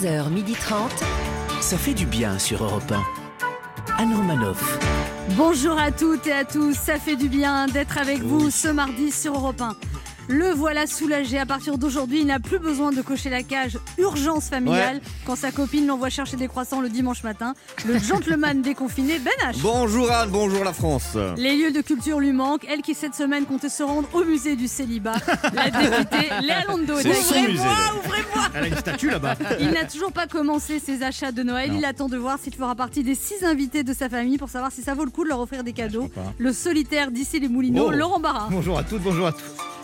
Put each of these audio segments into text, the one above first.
11h30. Ça fait du bien sur Europe 1. Anne Romanoff. Bonjour à toutes et à tous, ça fait du bien d'être avec vous ce mardi sur Europe 1. Le voilà soulagé. À partir d'aujourd'hui, il n'a plus besoin de cocher la cage urgence familiale Ouais. quand sa copine l'envoie chercher des croissants le dimanche matin. Le gentleman déconfiné Ben H. Bonjour Anne, bonjour la France. Les lieux de culture lui manquent. Elle qui cette semaine comptait se rendre au musée du célibat. La députée Léa musée, Ouvrez-moi, ouvrez-moi Elle a une statue là-bas. Il n'a toujours pas commencé ses achats de Noël. Il attend de voir s'il fera partie des six invités de sa famille pour savoir si ça vaut le coup de leur offrir des cadeaux. Le solitaire d'ici les Moulineaux, Oh. Laurent Barra. Bonjour à toutes, bonjour à tous.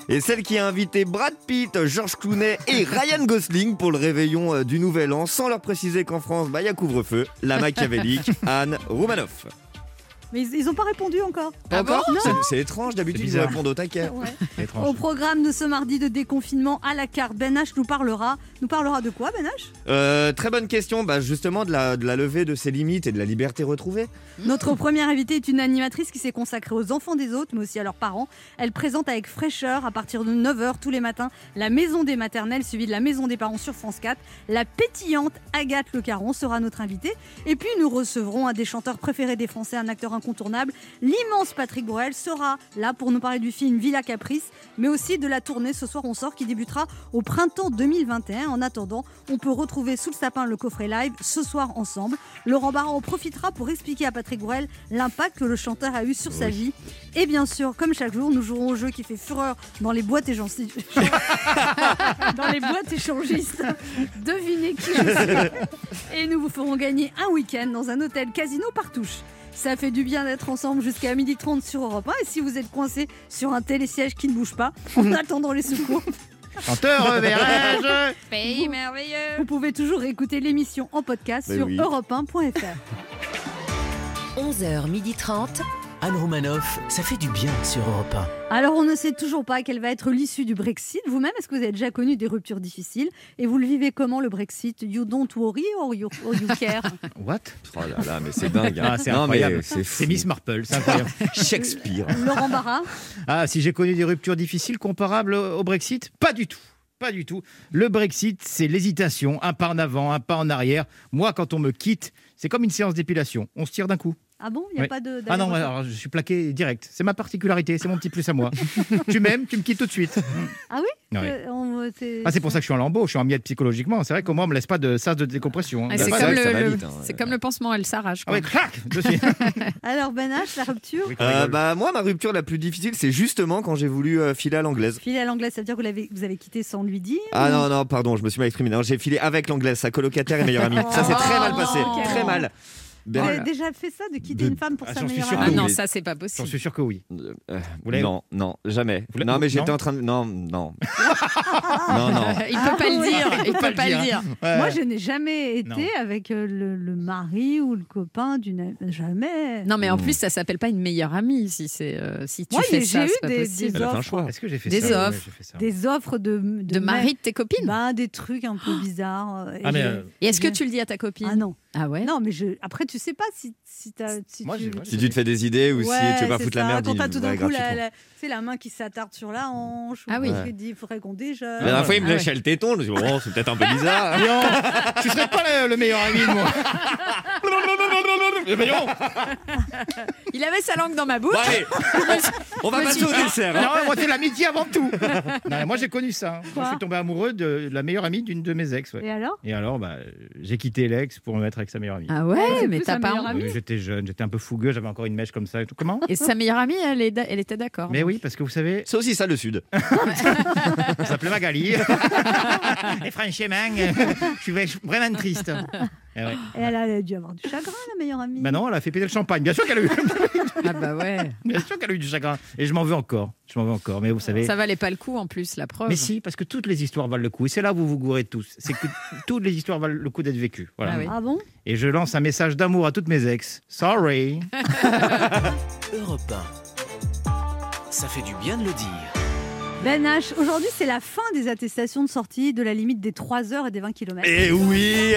Et celle qui a invité Brad Pitt, George Clooney et Ryan Gosling pour le réveillon euh, du Nouvel An, sans leur préciser qu'en France, bah, il y a couvre-feu, la machiavélique Anne Roumanoff. Mais ils, ils ont pas répondu encore. Pas encore Non. C'est- C'est étrange, d'habitude ils répondent au taquet. Ouais. Au programme de ce mardi de déconfinement à la carte, Ben H nous parlera. Nous parlera de quoi, Ben H? Euh, très bonne question, bah, justement de la, de la levée de ses limites et de la liberté retrouvée. Notre première invitée est une animatrice qui s'est consacrée aux enfants des autres, mais aussi à leurs parents. Elle présente avec fraîcheur, à partir de 9h tous les matins, la maison des maternelles, suivie de la maison des parents sur France 4. La pétillante Agathe Le Caron sera notre invitée. Et puis nous recevrons un des chanteurs préférés des Français, un acteur incontournable. L'immense Patrick Borel sera là pour nous parler du film Villa Caprice, mais aussi de la tournée Ce soir on sort qui débutera au printemps 2021. En attendant, on peut retrouver sous le sapin le coffret live ce soir ensemble. Laurent Barra en profitera pour expliquer à Patrick Borel l'impact que le chanteur a eu sur sa vie. Et bien sûr, comme chaque jour, nous jouerons au jeu qui fait fureur dans les boîtes échangistes. dans les boîtes échangistes. Devinez qui je suis. Et nous vous ferons gagner un week-end dans un hôtel casino partouche. Ça fait du bien d'être ensemble jusqu'à 12h30 sur Europe 1. Et si vous êtes coincé sur un télésiège qui ne bouge pas, en attendant les secours, Chanteur, verrai-je Pays merveilleux. Vous pouvez toujours écouter l'émission en podcast Mais sur oui. europe1.fr. 11h30. Anne Romanoff. Ça fait du bien sur Europe 1. Alors, on ne sait toujours pas quelle va être l'issue du Brexit. Vous-même, est-ce que vous avez déjà connu des ruptures difficiles? Et vous le vivez comment, le Brexit? You don't worry or you, or you care? What? Oh là là, mais c'est dingue. hein. Ah, c'est incroyable. C'est Miss Marple, c'est incroyable. Shakespeare. Laurent Barra? Ah, si j'ai connu des ruptures difficiles comparables au Brexit Pas du tout. Pas du tout. Le Brexit, c'est l'hésitation, un pas en avant, un pas en arrière. Moi, quand on me quitte, c'est comme une séance d'épilation. On se tire d'un coup. Ah bon? Il n'y a Oui. pas de. Ah non, alors, je suis plaqué direct. C'est ma particularité, c'est mon petit plus à moi. tu m'aimes, tu me quittes tout de suite. Ah oui? Euh, on- Ah, c'est pour ça que je suis en lambeau, je suis en miettes psychologiquement. C'est vrai qu'au moins, on me laisse pas de sas de décompression. Ah, c'est comme, vrai que le, ça va le- vite, hein. c'est comme le pansement, elle s'arrache. Ah ouais, crac dessus. Alors, Ben H, la rupture? Oui, Euh, bah, moi, ma rupture la plus difficile, c'est justement quand j'ai voulu euh, filer à l'anglaise. Filer à l'anglaise, ça veut dire que vous, l'avez- vous avez quitté sans lui dire Ah ou- non, non, pardon, je me suis mal exprimé. J'ai filé avec l'anglaise, sa colocataire et meilleure amie. Ça s'est très mal passé, Oh. très mal. Vous avez déjà fait ça, de quitter De- une femme pour Ah, sa j'en meilleure sûr Ah amie non, oui. ça c'est pas J'en possible. suis sûr que oui. euh, Vous non, non, jamais. Vous Non, mais j'étais en train de. Non, non. non, non. Il peut pas le dire, il peut pas le dire. Ouais. Moi, je n'ai jamais été Non. avec euh, le, le mari ou le copain d'une. amie. Jamais. Non, mais en Mm. plus, ça s'appelle pas une meilleure amie si c'est euh, si tu Moi, fais j'ai ça, eu c'est pas des- offres. choix. Est-ce que j'ai fait Des ça? Offres. Ouais, j'ai. Des offres de. De, De mecs. mari de tes copines? Bah, des trucs un peu bizarres. et Ah, mais j'ai- euh, Et est-ce que j'ai- tu le dis à ta copine? Ah non. Ah ouais? Non, mais je... après, tu sais pas si, si, t'as- si Moi, tu. Si tu te fais des idées ou si Ouais, tu veux pas foutre la ça. merde, Quand dis- t'as tout d'un coup la, la, tu sais, la main qui s'attarde sur la hanche. ou Ah oui. Tu te dis, il faudrait qu'on déjeune. La dernière fois, il me Ah ouais. lâchait le téton. Je me dit, bon, c'est peut-être un peu bizarre. Non, tu serais pas le, le meilleur ami de moi. Ben non. Il avait sa langue dans ma bouche. Bon, allez, on va passer au dessert. hein. Non, moi c'est l'amitié avant tout. Non, moi j'ai connu ça. Moi, Quoi je suis tombé amoureux de la meilleure amie d'une de mes ex. ouais. Et alors? Et alors, bah, j'ai quitté l'ex pour me mettre avec sa meilleure amie. Ah Ouais, c'est mais plus t'as sa pas meilleure honte. amie? Oui, j'étais jeune, j'étais un peu fougueux, j'avais encore une mèche comme ça. et tout. Comment? Et sa meilleure amie, elle, est da- elle était d'accord. Mais oui, parce que vous savez, C'est aussi ça le Sud. ça s'appelait Magali. Et franchement, je suis vraiment triste. Eh ouais. Et elle a dû avoir du chagrin, la meilleure amie. Bah non, elle a fait péter le champagne. Bien sûr qu'elle a eu, Ah bah ouais. bien sûr qu'elle a eu du chagrin. Et je m'en veux encore. Je m'en veux encore. Mais vous savez. Ça valait pas le coup en plus, la preuve. Mais si, parce que toutes les histoires valent le coup. Et c'est là où vous vous gourrez tous. C'est que toutes les histoires valent le coup d'être vécues. Voilà. Ah oui. Ah bon? Et je lance un message d'amour à toutes mes ex. Sorry. Europe 1. Ça fait du bien de le dire. Ben H, aujourd'hui c'est la fin des attestations de sortie de la limite des 3 heures et des 20 km. Eh oui,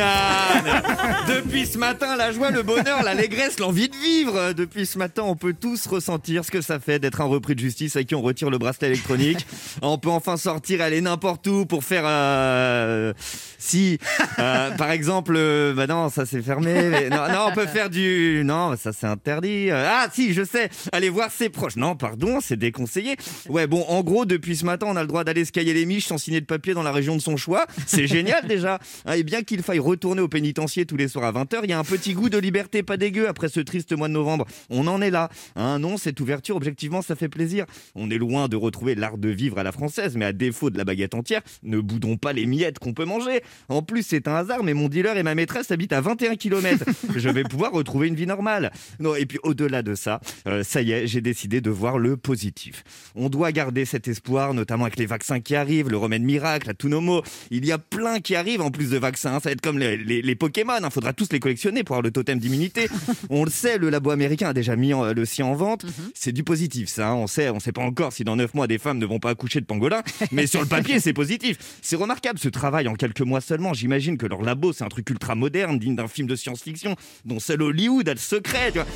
Depuis ce matin, la joie, le bonheur, l'allégresse, l'envie de vivre. Depuis ce matin, on peut tous ressentir ce que ça fait d'être un repris de justice à qui on retire le bracelet électronique. On peut enfin sortir, aller n'importe où pour faire... euh, Si, euh, par exemple... euh, Bah non, ça c'est fermé. non, non, on peut faire du... Non, ça c'est interdit. Ah si, je sais, aller voir ses proches. Non, pardon, c'est déconseillé. Ouais, bon, en gros, depuis ce matin, on a le droit d'aller se cailler les miches sans signer de papier dans la région de son choix. C'est génial déjà. Hein, Et bien qu'il faille retourner au pénitencier tous les soirs à 20h, il y a un petit goût de liberté pas dégueu après ce triste mois de novembre. On en est là. Hein, non, cette ouverture, objectivement, ça fait plaisir. On est loin de retrouver l'art de vivre à la française, mais à défaut de la baguette entière, ne boudons pas les miettes qu'on peut manger. En plus, c'est un hasard, mais mon dealer et ma maîtresse habitent à 21 km. Je vais pouvoir retrouver une vie normale. Non, et puis au-delà de ça, euh, ça y est, j'ai décidé de voir le positif. On doit garder cet espoir, notamment avec les vaccins qui arrivent, le remède miracle, la Tunomo. Il y a plein qui arrivent en plus de vaccins. Ça va être comme les, les- les Pokémon. Il faudra tous les collectionner pour avoir le totem d'immunité. on le sait, le labo américain a déjà mis en- le sien en vente. C'est du positif, ça. hein. On sait, on sait pas encore si dans 9 mois des femmes ne vont pas accoucher de pangolins, mais sur le papier, c'est positif. C'est remarquable ce travail en quelques mois seulement. J'imagine que leur labo, c'est un truc ultra moderne, digne d'un film de science-fiction, dont seul Hollywood a le secret. tu vois.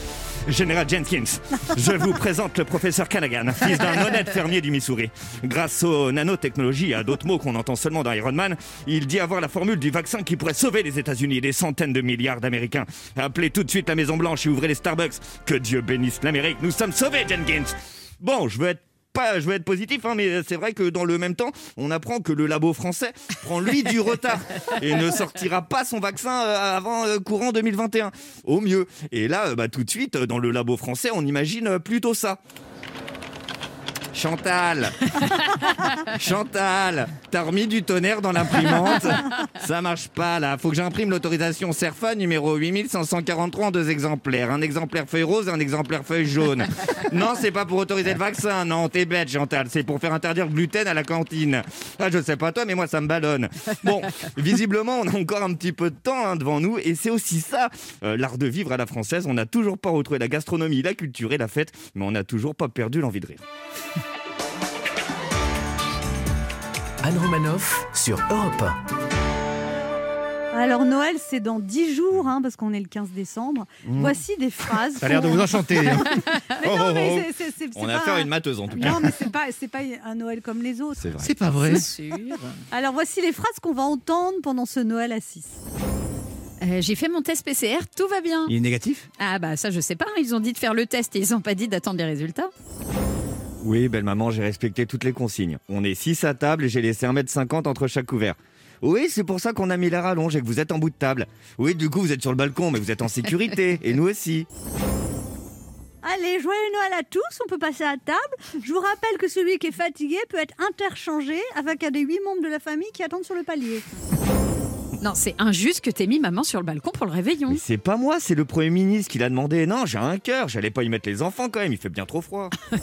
Général Jenkins, je vous présente le professeur Callaghan, fils d'un honnête fermier du Missouri. Grâce aux nanotechnologies et à d'autres mots qu'on entend seulement dans Iron Man, il dit avoir la formule du vaccin qui pourrait sauver les États-Unis et des centaines de milliards d'Américains. Appelez tout de suite la Maison Blanche et ouvrez les Starbucks. Que Dieu bénisse l'Amérique. Nous sommes sauvés, Jenkins. Bon, je veux être pas, je veux être positif, hein, mais c'est vrai que dans le même temps, on apprend que le labo français prend lui du retard et ne sortira pas son vaccin euh, avant euh, courant 2021, au mieux. Et là, euh, bah, tout de suite, dans le labo français, on imagine plutôt ça. Chantal Chantal T'as remis du tonnerre dans l'imprimante Ça marche pas là, faut que j'imprime l'autorisation CERFA numéro 8543 en deux exemplaires. Un exemplaire feuille rose et un exemplaire feuille jaune. Non, c'est pas pour autoriser le vaccin, non, t'es bête Chantal, c'est pour faire interdire le gluten à la cantine. Ah, je sais pas toi, mais moi ça me ballonne. Bon, visiblement, on a encore un petit peu de temps hein, devant nous et c'est aussi ça, euh, l'art de vivre à la française. On n'a toujours pas retrouvé la gastronomie, la culture et la fête, mais on n'a toujours pas perdu l'envie de rire. Anne Romanoff sur Europe Alors Noël c'est dans 10 jours, hein, parce qu'on est le 15 décembre. Voici des phrases. Ça a l'air de vous enchanter. hein. On a affaire à une mateuse en tout cas. Non, mais c'est pas, c'est pas un Noël comme les autres. C'est vrai. C'est pas vrai. C'est sûr. Alors voici les phrases qu'on va entendre pendant ce Noël à 6. Euh, J'ai fait mon test PCR, tout va bien. Il est négatif? Ah bah ça je sais pas, ils ont dit de faire le test et ils ont pas dit d'attendre les résultats. Oui, belle maman, j'ai respecté toutes les consignes. On est 6 à table et j'ai laissé 1m50 entre chaque couvert. Oui, c'est pour ça qu'on a mis la rallonge et que vous êtes en bout de table. Oui, du coup, vous êtes sur le balcon, mais vous êtes en sécurité. Et nous aussi. Allez, joyeux Noël à tous, on peut passer à table. Je vous rappelle que celui qui est fatigué peut être interchangé avec un des huit membres de la famille qui attendent sur le palier. Non, c'est injuste que t'aies mis maman sur le balcon pour le réveillon. Mais c'est pas moi, c'est le Premier ministre qui l'a demandé. Non, j'ai un cœur, j'allais pas y mettre les enfants quand même, il fait bien trop froid.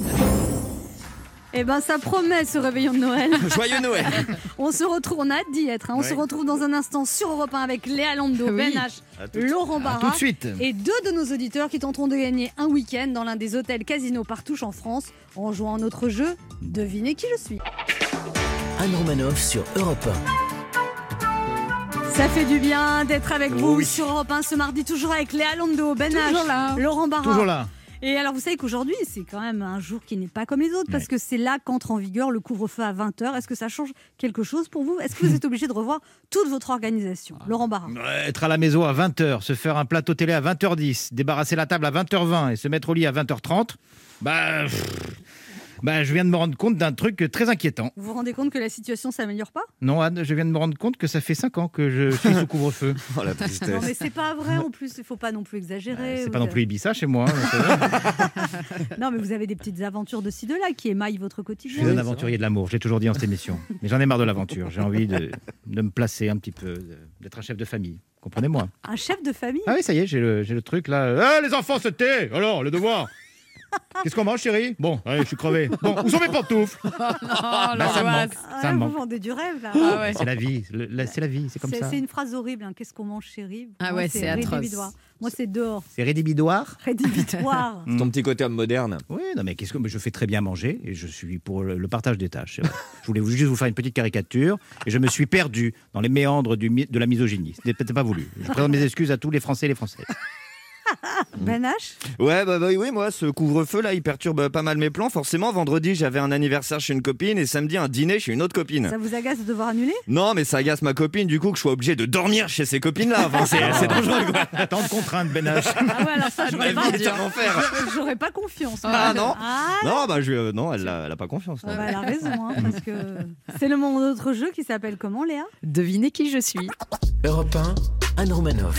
Eh ben, ça promet ce réveillon de Noël. Joyeux Noël On se retrouve, on a hâte d'y être. hein. On Ouais. se retrouve dans un instant sur Europe 1 avec Léa Lando, Oui. Ben H, À tout de Laurent Barra. tout de suite. Et deux de nos auditeurs qui tenteront de gagner un week-end dans l'un des hôtels Casino Partouche en France en jouant à notre jeu Devinez qui je suis. Anne Romanoff sur Europe Ça fait du bien d'être avec vous oui. sur Europe 1 ce mardi, toujours avec Léa Lando, Ben H, là. Laurent Barra. Toujours là. Et alors, vous savez qu'aujourd'hui, c'est quand même un jour qui n'est pas comme les autres, parce que c'est là qu'entre en vigueur le couvre-feu à 20h. Est-ce que ça change quelque chose pour vous? Est-ce que vous êtes obligé de revoir toute votre organisation? Laurent Barra. Être à la maison à 20h, se faire un plateau télé à 20h10, débarrasser la table à 20h20 et se mettre au lit à 20h30, bah, pff, bah je viens de me rendre compte d'un truc très inquiétant. Vous vous rendez compte que la situation s'améliore pas? Non, Anne, je viens de me rendre compte que ça fait 5 ans que je suis sous couvre-feu. Oh la Non, mais c'est pas vrai en plus, il faut pas non plus exagérer. C'est Vous pas non plus Ibiza chez moi. hein, euh, Non, mais vous avez des petites aventures de ci, de là qui émaillent votre Je quotidien. suis un aventurier de l'amour, j'ai toujours dit dans cette émission. Mais j'en ai marre de l'aventure. J'ai envie de, de me placer un petit peu, d'être un chef de famille. Comprenez-moi. Un chef de famille? Ah oui, ça y est, j'ai le, j'ai le truc là. Ah, les enfants, c'était Alors, le devoir Qu'est-ce qu'on mange, chérie? Bon, allez, je suis crevé. Bon, où sont mes pantoufles? Oh, Bah, ça me manque. Ah, Ça me vous manque. vendez du rêve là. Ah ouais. C'est la vie, c'est la vie, c'est comme ça. c'est une phrase horrible. hein. Qu'est-ce qu'on mange, chérie? Ah Moi, ouais, c'est atroce. Moi, c'est dehors. C'est rédhibitoire? Rédhibitoire. Ton petit côté homme moderne. Oui, non, mais qu'est-ce que je fais très bien manger et je suis pour le, le partage des tâches. je voulais juste vous faire une petite caricature et je me suis perdu dans les méandres du de la misogynie. C'était peut-être pas voulu. Je présente mes excuses à tous les Français et les Françaises. Ben H Ouais, bah, bah oui, moi, ce couvre-feu là, il perturbe pas mal mes plans. Forcément, vendredi, j'avais un anniversaire chez une copine et samedi, un dîner chez une autre copine. ça vous agace de devoir annuler? Non, mais ça agace ma copine, du coup, que je sois obligé de dormir chez ces copines-là. Enfin, c'est c'est dangereux, quoi. Tant de contraintes, Ben H. Ah ouais, alors ça, Ma j'aurais vie pas, est un enfer. j'aurais pas confiance. Ah non Ah, Non, bah, je, euh, non, elle a, elle a pas confiance. non. bah, elle a raison, hein, parce que c'est le moment d'autre jeu qui s'appelle comment, Léa? Devinez qui je suis. Europe 1, Anne Romanoff.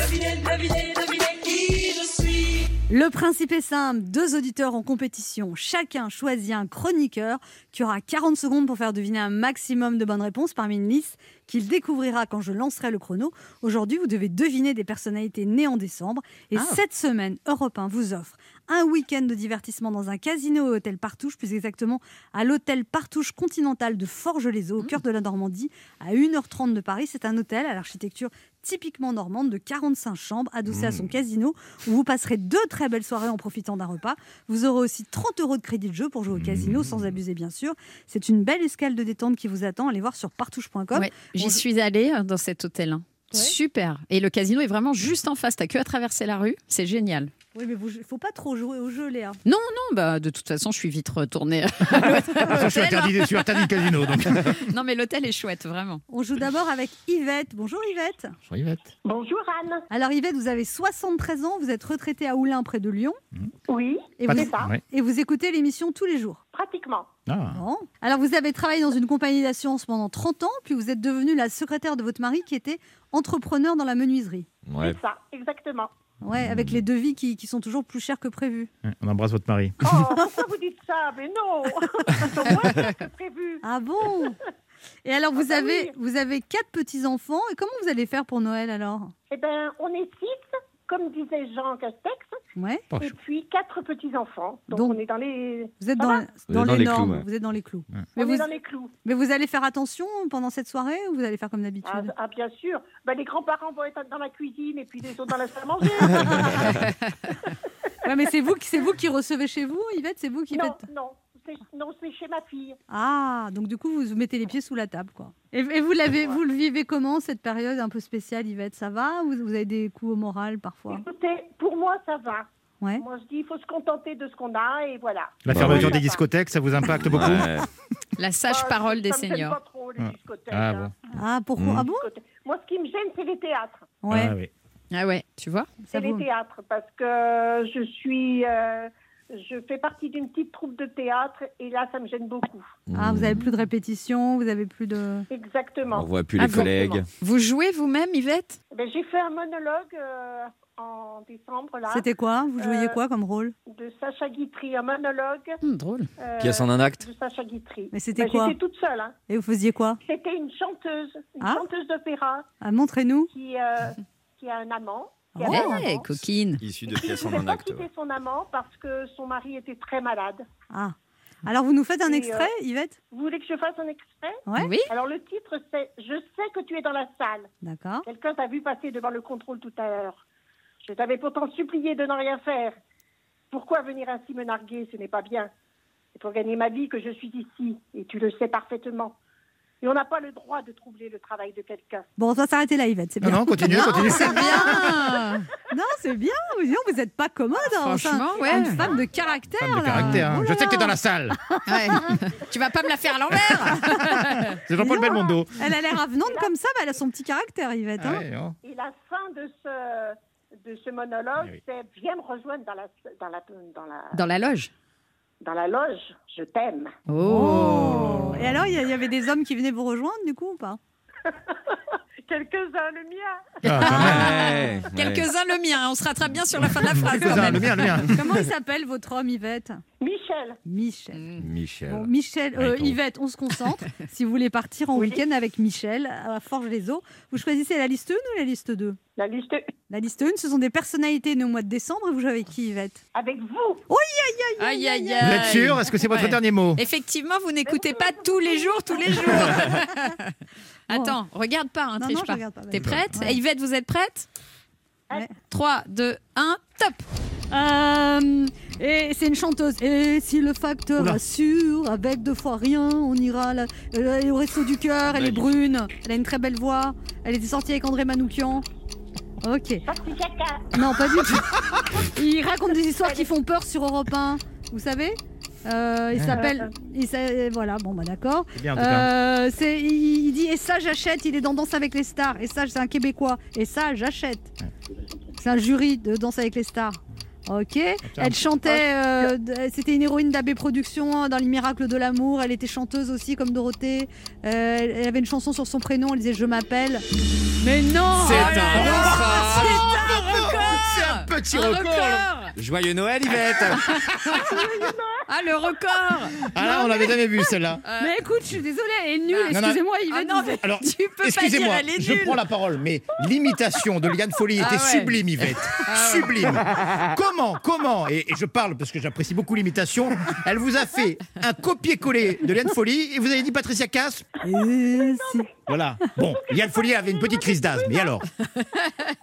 Le principe est simple, deux auditeurs en compétition. Chacun choisit un chroniqueur qui aura 40 secondes pour faire deviner un maximum de bonnes réponses parmi une liste qu'il découvrira quand je lancerai le chrono. Aujourd'hui, vous devez deviner des personnalités nées en décembre. Et Ah. cette semaine, Europe 1 vous offre un week-end de divertissement dans un casino et hôtel Partouche, plus exactement à l'hôtel Partouche Continental de Forges-les-Eaux, au cœur de la Normandie, à 1h30 de Paris. C'est un hôtel à l'architecture typiquement normande de 45 chambres, adossé à son casino, où vous passerez deux très belles soirées en profitant d'un repas. Vous aurez aussi 30 euros de crédit de jeu pour jouer au casino, sans abuser bien sûr. C'est une belle escale de détente qui vous attend. Allez voir sur partouche.com. Ouais, J'y suis allée euh, dans cet hôtel. Hein. Ouais. Super. Et le casino est vraiment juste en face. T'as que à traverser la rue. C'est génial. Oui, mais il faut pas trop jouer au jeu, Léa. Non, bah, de toute façon, je suis vite retournée. je suis interdit, je suis interdit de casino. Donc. non, mais l'hôtel est chouette, vraiment. On joue d'abord avec Yvette. Bonjour Yvette. Bonjour, Yvette. Bonjour Anne. Alors Yvette, vous avez 73 ans, vous êtes retraitée à Oulin près de Lyon Oui, et Pas vous, de- ouais. et vous écoutez l'émission tous les jours. Pratiquement. Ah. Bon. Alors vous avez travaillé dans une compagnie d'assurance pendant 30 ans, puis vous êtes devenue la secrétaire de votre mari qui était entrepreneur dans la menuiserie. Ouais. C'est ça, exactement. Ouais, avec les devis qui, qui sont toujours plus chers que prévu. On embrasse votre mari. Oh, pourquoi vous dites ça Mais non C'est moins cher que prévu. Ah bon? Et alors vous Ah bah avez oui. vous avez quatre petits enfants et comment vous allez faire pour Noël alors? Eh bien, on est six, comme disait Jean Castex, Ouais. Et puis quatre petits-enfants. Donc, Donc, on est dans les, Vous êtes dans, les, les normes, clous, ouais. vous êtes dans les clous. Ouais. Mais on vous, est dans les clous. mais vous allez faire attention pendant cette soirée ou vous allez faire comme d'habitude Ah, ah, bien sûr. Ben, les grands-parents vont être dans la cuisine et puis les autres dans la salle à manger. Ouais, mais c'est vous qui c'est vous qui recevez chez vous, Yvette, c'est vous qui non, faites. non, c'est, non, c'est chez ma fille. Ah, donc du coup vous mettez les pieds sous la table quoi. Et, et vous l'avez vous le vivez comment cette période un peu spéciale, Yvette? Ça va vous, vous avez des coups au moral parfois? Écoutez, pour moi, ça va. Ouais. Moi, je dis, il faut se contenter de ce qu'on a et voilà. La fermeture des discothèques, ça vous impacte beaucoup? Ouais. La sage Bah, parole des seniors. pas trop, les Ah. discothèques. Ah hein. bon. Ah pourquoi? Mm. Ah bon? Moi, ce qui me gêne, c'est les théâtres. Ouais. Ah oui. Ah ouais, tu vois? C'est les vous- théâtres parce que je suis, euh, je fais partie d'une petite troupe de théâtre et là, ça me gêne beaucoup. Ah, vous avez plus de répétitions, vous avez plus de. On Exactement. voit plus Ah les collègues. Vous jouez vous-même, Yvette? Ben, j'ai fait un monologue euh, en décembre là C'était quoi? Vous jouiez Euh, quoi comme rôle? de Sacha Guitry, un monologue Hum, Drôle. euh, Pièce en un acte de Sacha Guitry. Mais c'était Ben, quoi? J'étais toute seule. hein. Et vous faisiez quoi? C'était une chanteuse, une Ah. chanteuse d'opéra ah, Montrez-nous. qui, euh, qui a un amant. Qui avait un Ouais, coquine. Issu de pièces ne en un pas acte. son amant parce que son mari était très malade. Ah. Alors vous nous faites un Et, extrait, Yvette? Vous voulez que je fasse un extrait? Ouais. Oui Alors le titre c'est Je sais que tu es dans la salle. D'accord. Quelqu'un t'a vu passer devant le contrôle tout à l'heure. Je t'avais pourtant supplié de n'en rien faire. Pourquoi venir ainsi me narguer? Ce n'est pas bien. C'est pour gagner ma vie que je suis ici, et tu le sais parfaitement. Et on n'a pas le droit de troubler le travail de quelqu'un. Bon, on va s'arrêter là, Yvette. C'est Non, non, continue, continue. C'est bien Non, c'est bien. Vous dites, vous n'êtes pas commode. hein. Franchement, Enfin, ouais. Une femme de caractère. Femme de là. caractère. hein. Oh là Je sais que t'es là. dans la salle. Ouais. Tu vas pas me la faire à l'envers C'est Jean-Paul Non. Belmondo. Elle a l'air avenante comme ça, mais elle a son petit caractère, Yvette. hein. Ah ouais, oh. Et la fin de ce, de ce monologue, Oui. c'est Viens me rejoindre dans la, dans la, dans la, Dans la loge. dans la loge, je t'aime. Oh. Et alors, il y a- il y avait des hommes qui venaient vous rejoindre, du coup, ou pas? Quelques-uns, le mien. Ah. Ouais, ouais. Quelques-uns le mien, on se rattrape bien sur la fin de la phrase quand Quelques-uns, même. le mien, le mien. Comment il s'appelle, votre homme, Yvette Michel. Michel. Michel. Michel. Bon, Michel, euh. Yvette, on se concentre. si vous voulez partir en week-end avec Michel à Forges-les-Eaux, vous choisissez la liste 1 ou la liste 2 La liste La liste 1, ce sont des personnalités nées au mois de décembre vous jouez avec qui, Yvette avec vous. Aïe, aïe, Vous êtes aïe. sûr? Est-ce que c'est votre Ouais. dernier mot? Effectivement, vous n'écoutez pas tous les jours, tous les jours. Attends, regarde pas, hein, Non, triche non, pas. T'es prête Ouais. Yvette, vous êtes prête Ouais. 3, 2, 1, top Euh, et c'est une chanteuse. Et si le facteur Oula. assure, avec deux fois rien, on ira la- euh, elle est au resto du cœur. Elle est brune. Elle a une très belle voix. Elle était sortie avec André Manoukian. Ok. Non, pas du tout. Il raconte des histoires qui font peur sur Europe 1. Vous savez Euh, Il s'appelle. il s'a- Voilà, bon, bah d'accord. Cas. Euh, il dit Et ça, j'achète. Il est dans Danse avec les stars. Et ça, c'est un Québécois. Et ça, j'achète. C'est un jury de Danse avec les stars. Ok. Elle chantait. euh, d- C'était une héroïne d'AB Productions dans Les Miracles de l'amour. Elle était chanteuse aussi, comme Dorothée. Euh, elle avait une chanson sur son prénom. Elle disait Je m'appelle. Mais non C'est Oh un. C'est un petit Un record. record Joyeux Noël, Yvette Ah, le record Ah là, on l'avait jamais vu celle-là. Mais écoute, je suis désolée, elle est nulle. Ah. Non, non. Excusez-moi, Ah Yvette. non, mais êtes- Alors, tu peux excusez-moi, je prends la parole, mais l'imitation de Liane Folly était Ah ouais. sublime, Yvette. Sublime. Comment, comment et, je parle parce que j'apprécie beaucoup l'imitation. Elle vous a fait un copier-coller de Liane Folly et vous avez dit Patricia Cass? Euh. Voilà. Bon, Liane Folly avait une petite crise d'asthme. Et alors?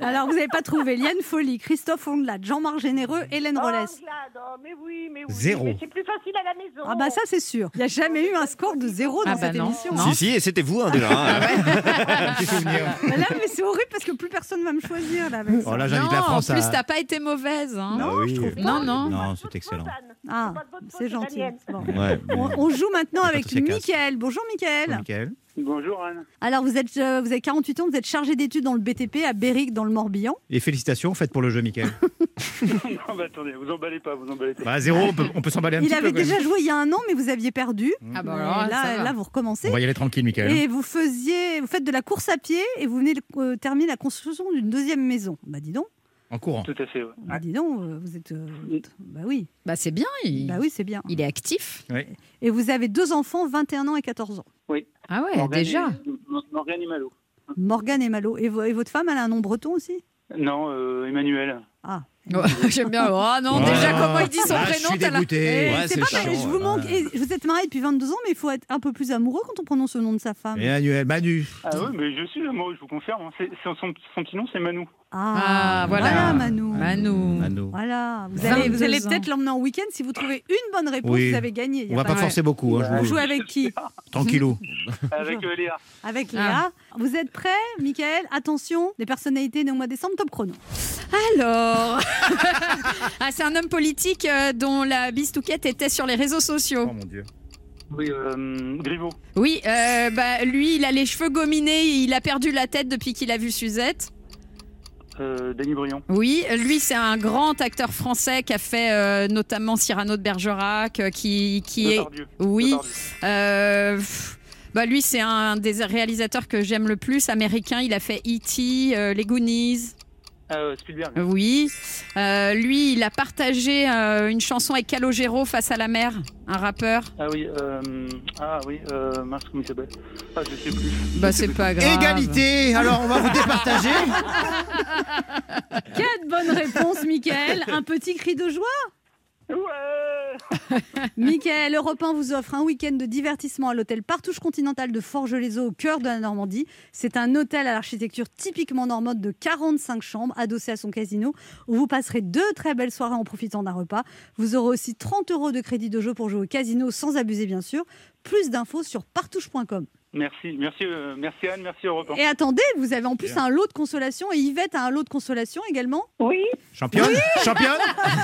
Alors, vous n'avez pas trouvé Liane Folly, Christophe Ondelat, Jean-Marc Généreux, Hélène Rollès. Oh, mais oui, mais oui. Zéro. Mais c'est plus facile à la maison. Ah bah ça c'est sûr. Il n'y a jamais eu un score de zéro dans Ah bah cette non. émission. Non. Si, si, et c'était vous, hein, déjà. hein. Un petit souvenir. Mais là, mais c'est horrible parce que plus personne va me choisir là. avec ça. Oh là, j'invite Non, la France en plus, à. t'as pas été mauvaise. hein. Non, Ah oui. je trouve pas. Non, non. Non, c'est excellent. Ah, c'est gentil. mienne. Bon. Ouais. On, on joue maintenant avec. Mickaël. Bonjour Mickaël. Michael. Bonjour Anne. Alors vous êtes, euh, vous avez 48 ans, vous êtes chargé d'études dans le BTP à Béric dans le Morbihan. Et félicitations, faites pour le jeu, Michael. non, bah, attendez, vous emballez pas, vous emballez pas. Bah, zéro, on peut, on peut s'emballer un Il petit avait peu. quand même. déjà joué il y a un an, mais vous aviez perdu. Ah bah alors, ça là, vous recommencez. On va y aller tranquille, Michael. Et vous faisiez, vous faites de la course à pied et vous venez de euh, terminer la construction d'une deuxième maison. Bah dis donc, En courant. Tout à fait, ouais. bah dis donc, euh, vous êtes, euh, bah oui, Bah c'est bien, il, bah oui c'est bien. il est actif. Et vous avez deux enfants, 21 ans et 14 ans. Ah ouais, Morgane déjà. et- Morgane et Malo. Morgane et Malo. Et, vo- et votre femme, elle a un nom breton aussi? Non, euh, Emmanuel. Ah. J'aime bien. Oh non, Ah. déjà, comment il dit son Ah, prénom Je suis la- Ouais, c'est pas chiant, mal, je vous manque. vous êtes marié depuis 22 ans, mais il faut être un peu plus amoureux quand on prononce le nom de sa femme. Emmanuel, Manu. Ah oui, mais je suis amoureux, je vous confirme. hein. Son, son petit nom, c'est Manou. Ah, voilà. Manu. Manu. Manu. Voilà. Vous 22 allez, vous allez ans. peut-être l'emmener en week-end. Si vous trouvez une bonne réponse, Oui. vous avez gagné. Y On a va pas forcer beaucoup. Hein, je avec qui? Tranquillou. Avec euh, Léa. Avec Léa. Vous êtes prêts, Michael? Attention, des personnalités nées au mois de décembre, top chrono. Alors, ah, c'est un homme politique euh, dont la bistouquette était sur les réseaux sociaux. Oh mon dieu. Oui, euh, Griveaux. Oui, euh, bah, lui, il a les cheveux gominés, il a perdu la tête depuis qu'il a vu Suzette. Euh, Danny Briand. Oui, lui, c'est un grand acteur français qui a fait euh, notamment Cyrano de Bergerac, euh, qui, qui est... Oui, pff, bah lui, c'est un des réalisateurs que j'aime le plus, américain. Il a fait E.T., euh, Les Goonies. Ah, euh, Spielberg. Oui. Euh, lui, il a partagé euh, une chanson avec Calogero face à la mer, un rappeur. Ah oui, euh, ah oui, euh, mince, comment il s'appelle? Ah, je sais plus. Bah, c'est pas grave. Égalité. Alors, on va vous départager. Quatre bonnes réponses, Michael. Un petit cri de joie? Ouais Michael, Europe 1 vous offre un week-end de divertissement à l'hôtel Partouche Continental de Forges-les-Eaux au cœur de la Normandie. C'est un hôtel à l'architecture typiquement normande de 45 chambres adossé à son casino où vous passerez deux très belles soirées en profitant d'un repas. Vous aurez aussi 30 euros de crédit de jeu pour jouer au casino sans abuser bien sûr. Plus d'infos sur partouche.com. Merci, merci, euh, merci Anne, merci Europe 1. Et attendez, vous avez en plus un lot de consolation et Yvette a un lot de consolation également? Oui, Championne? Championne?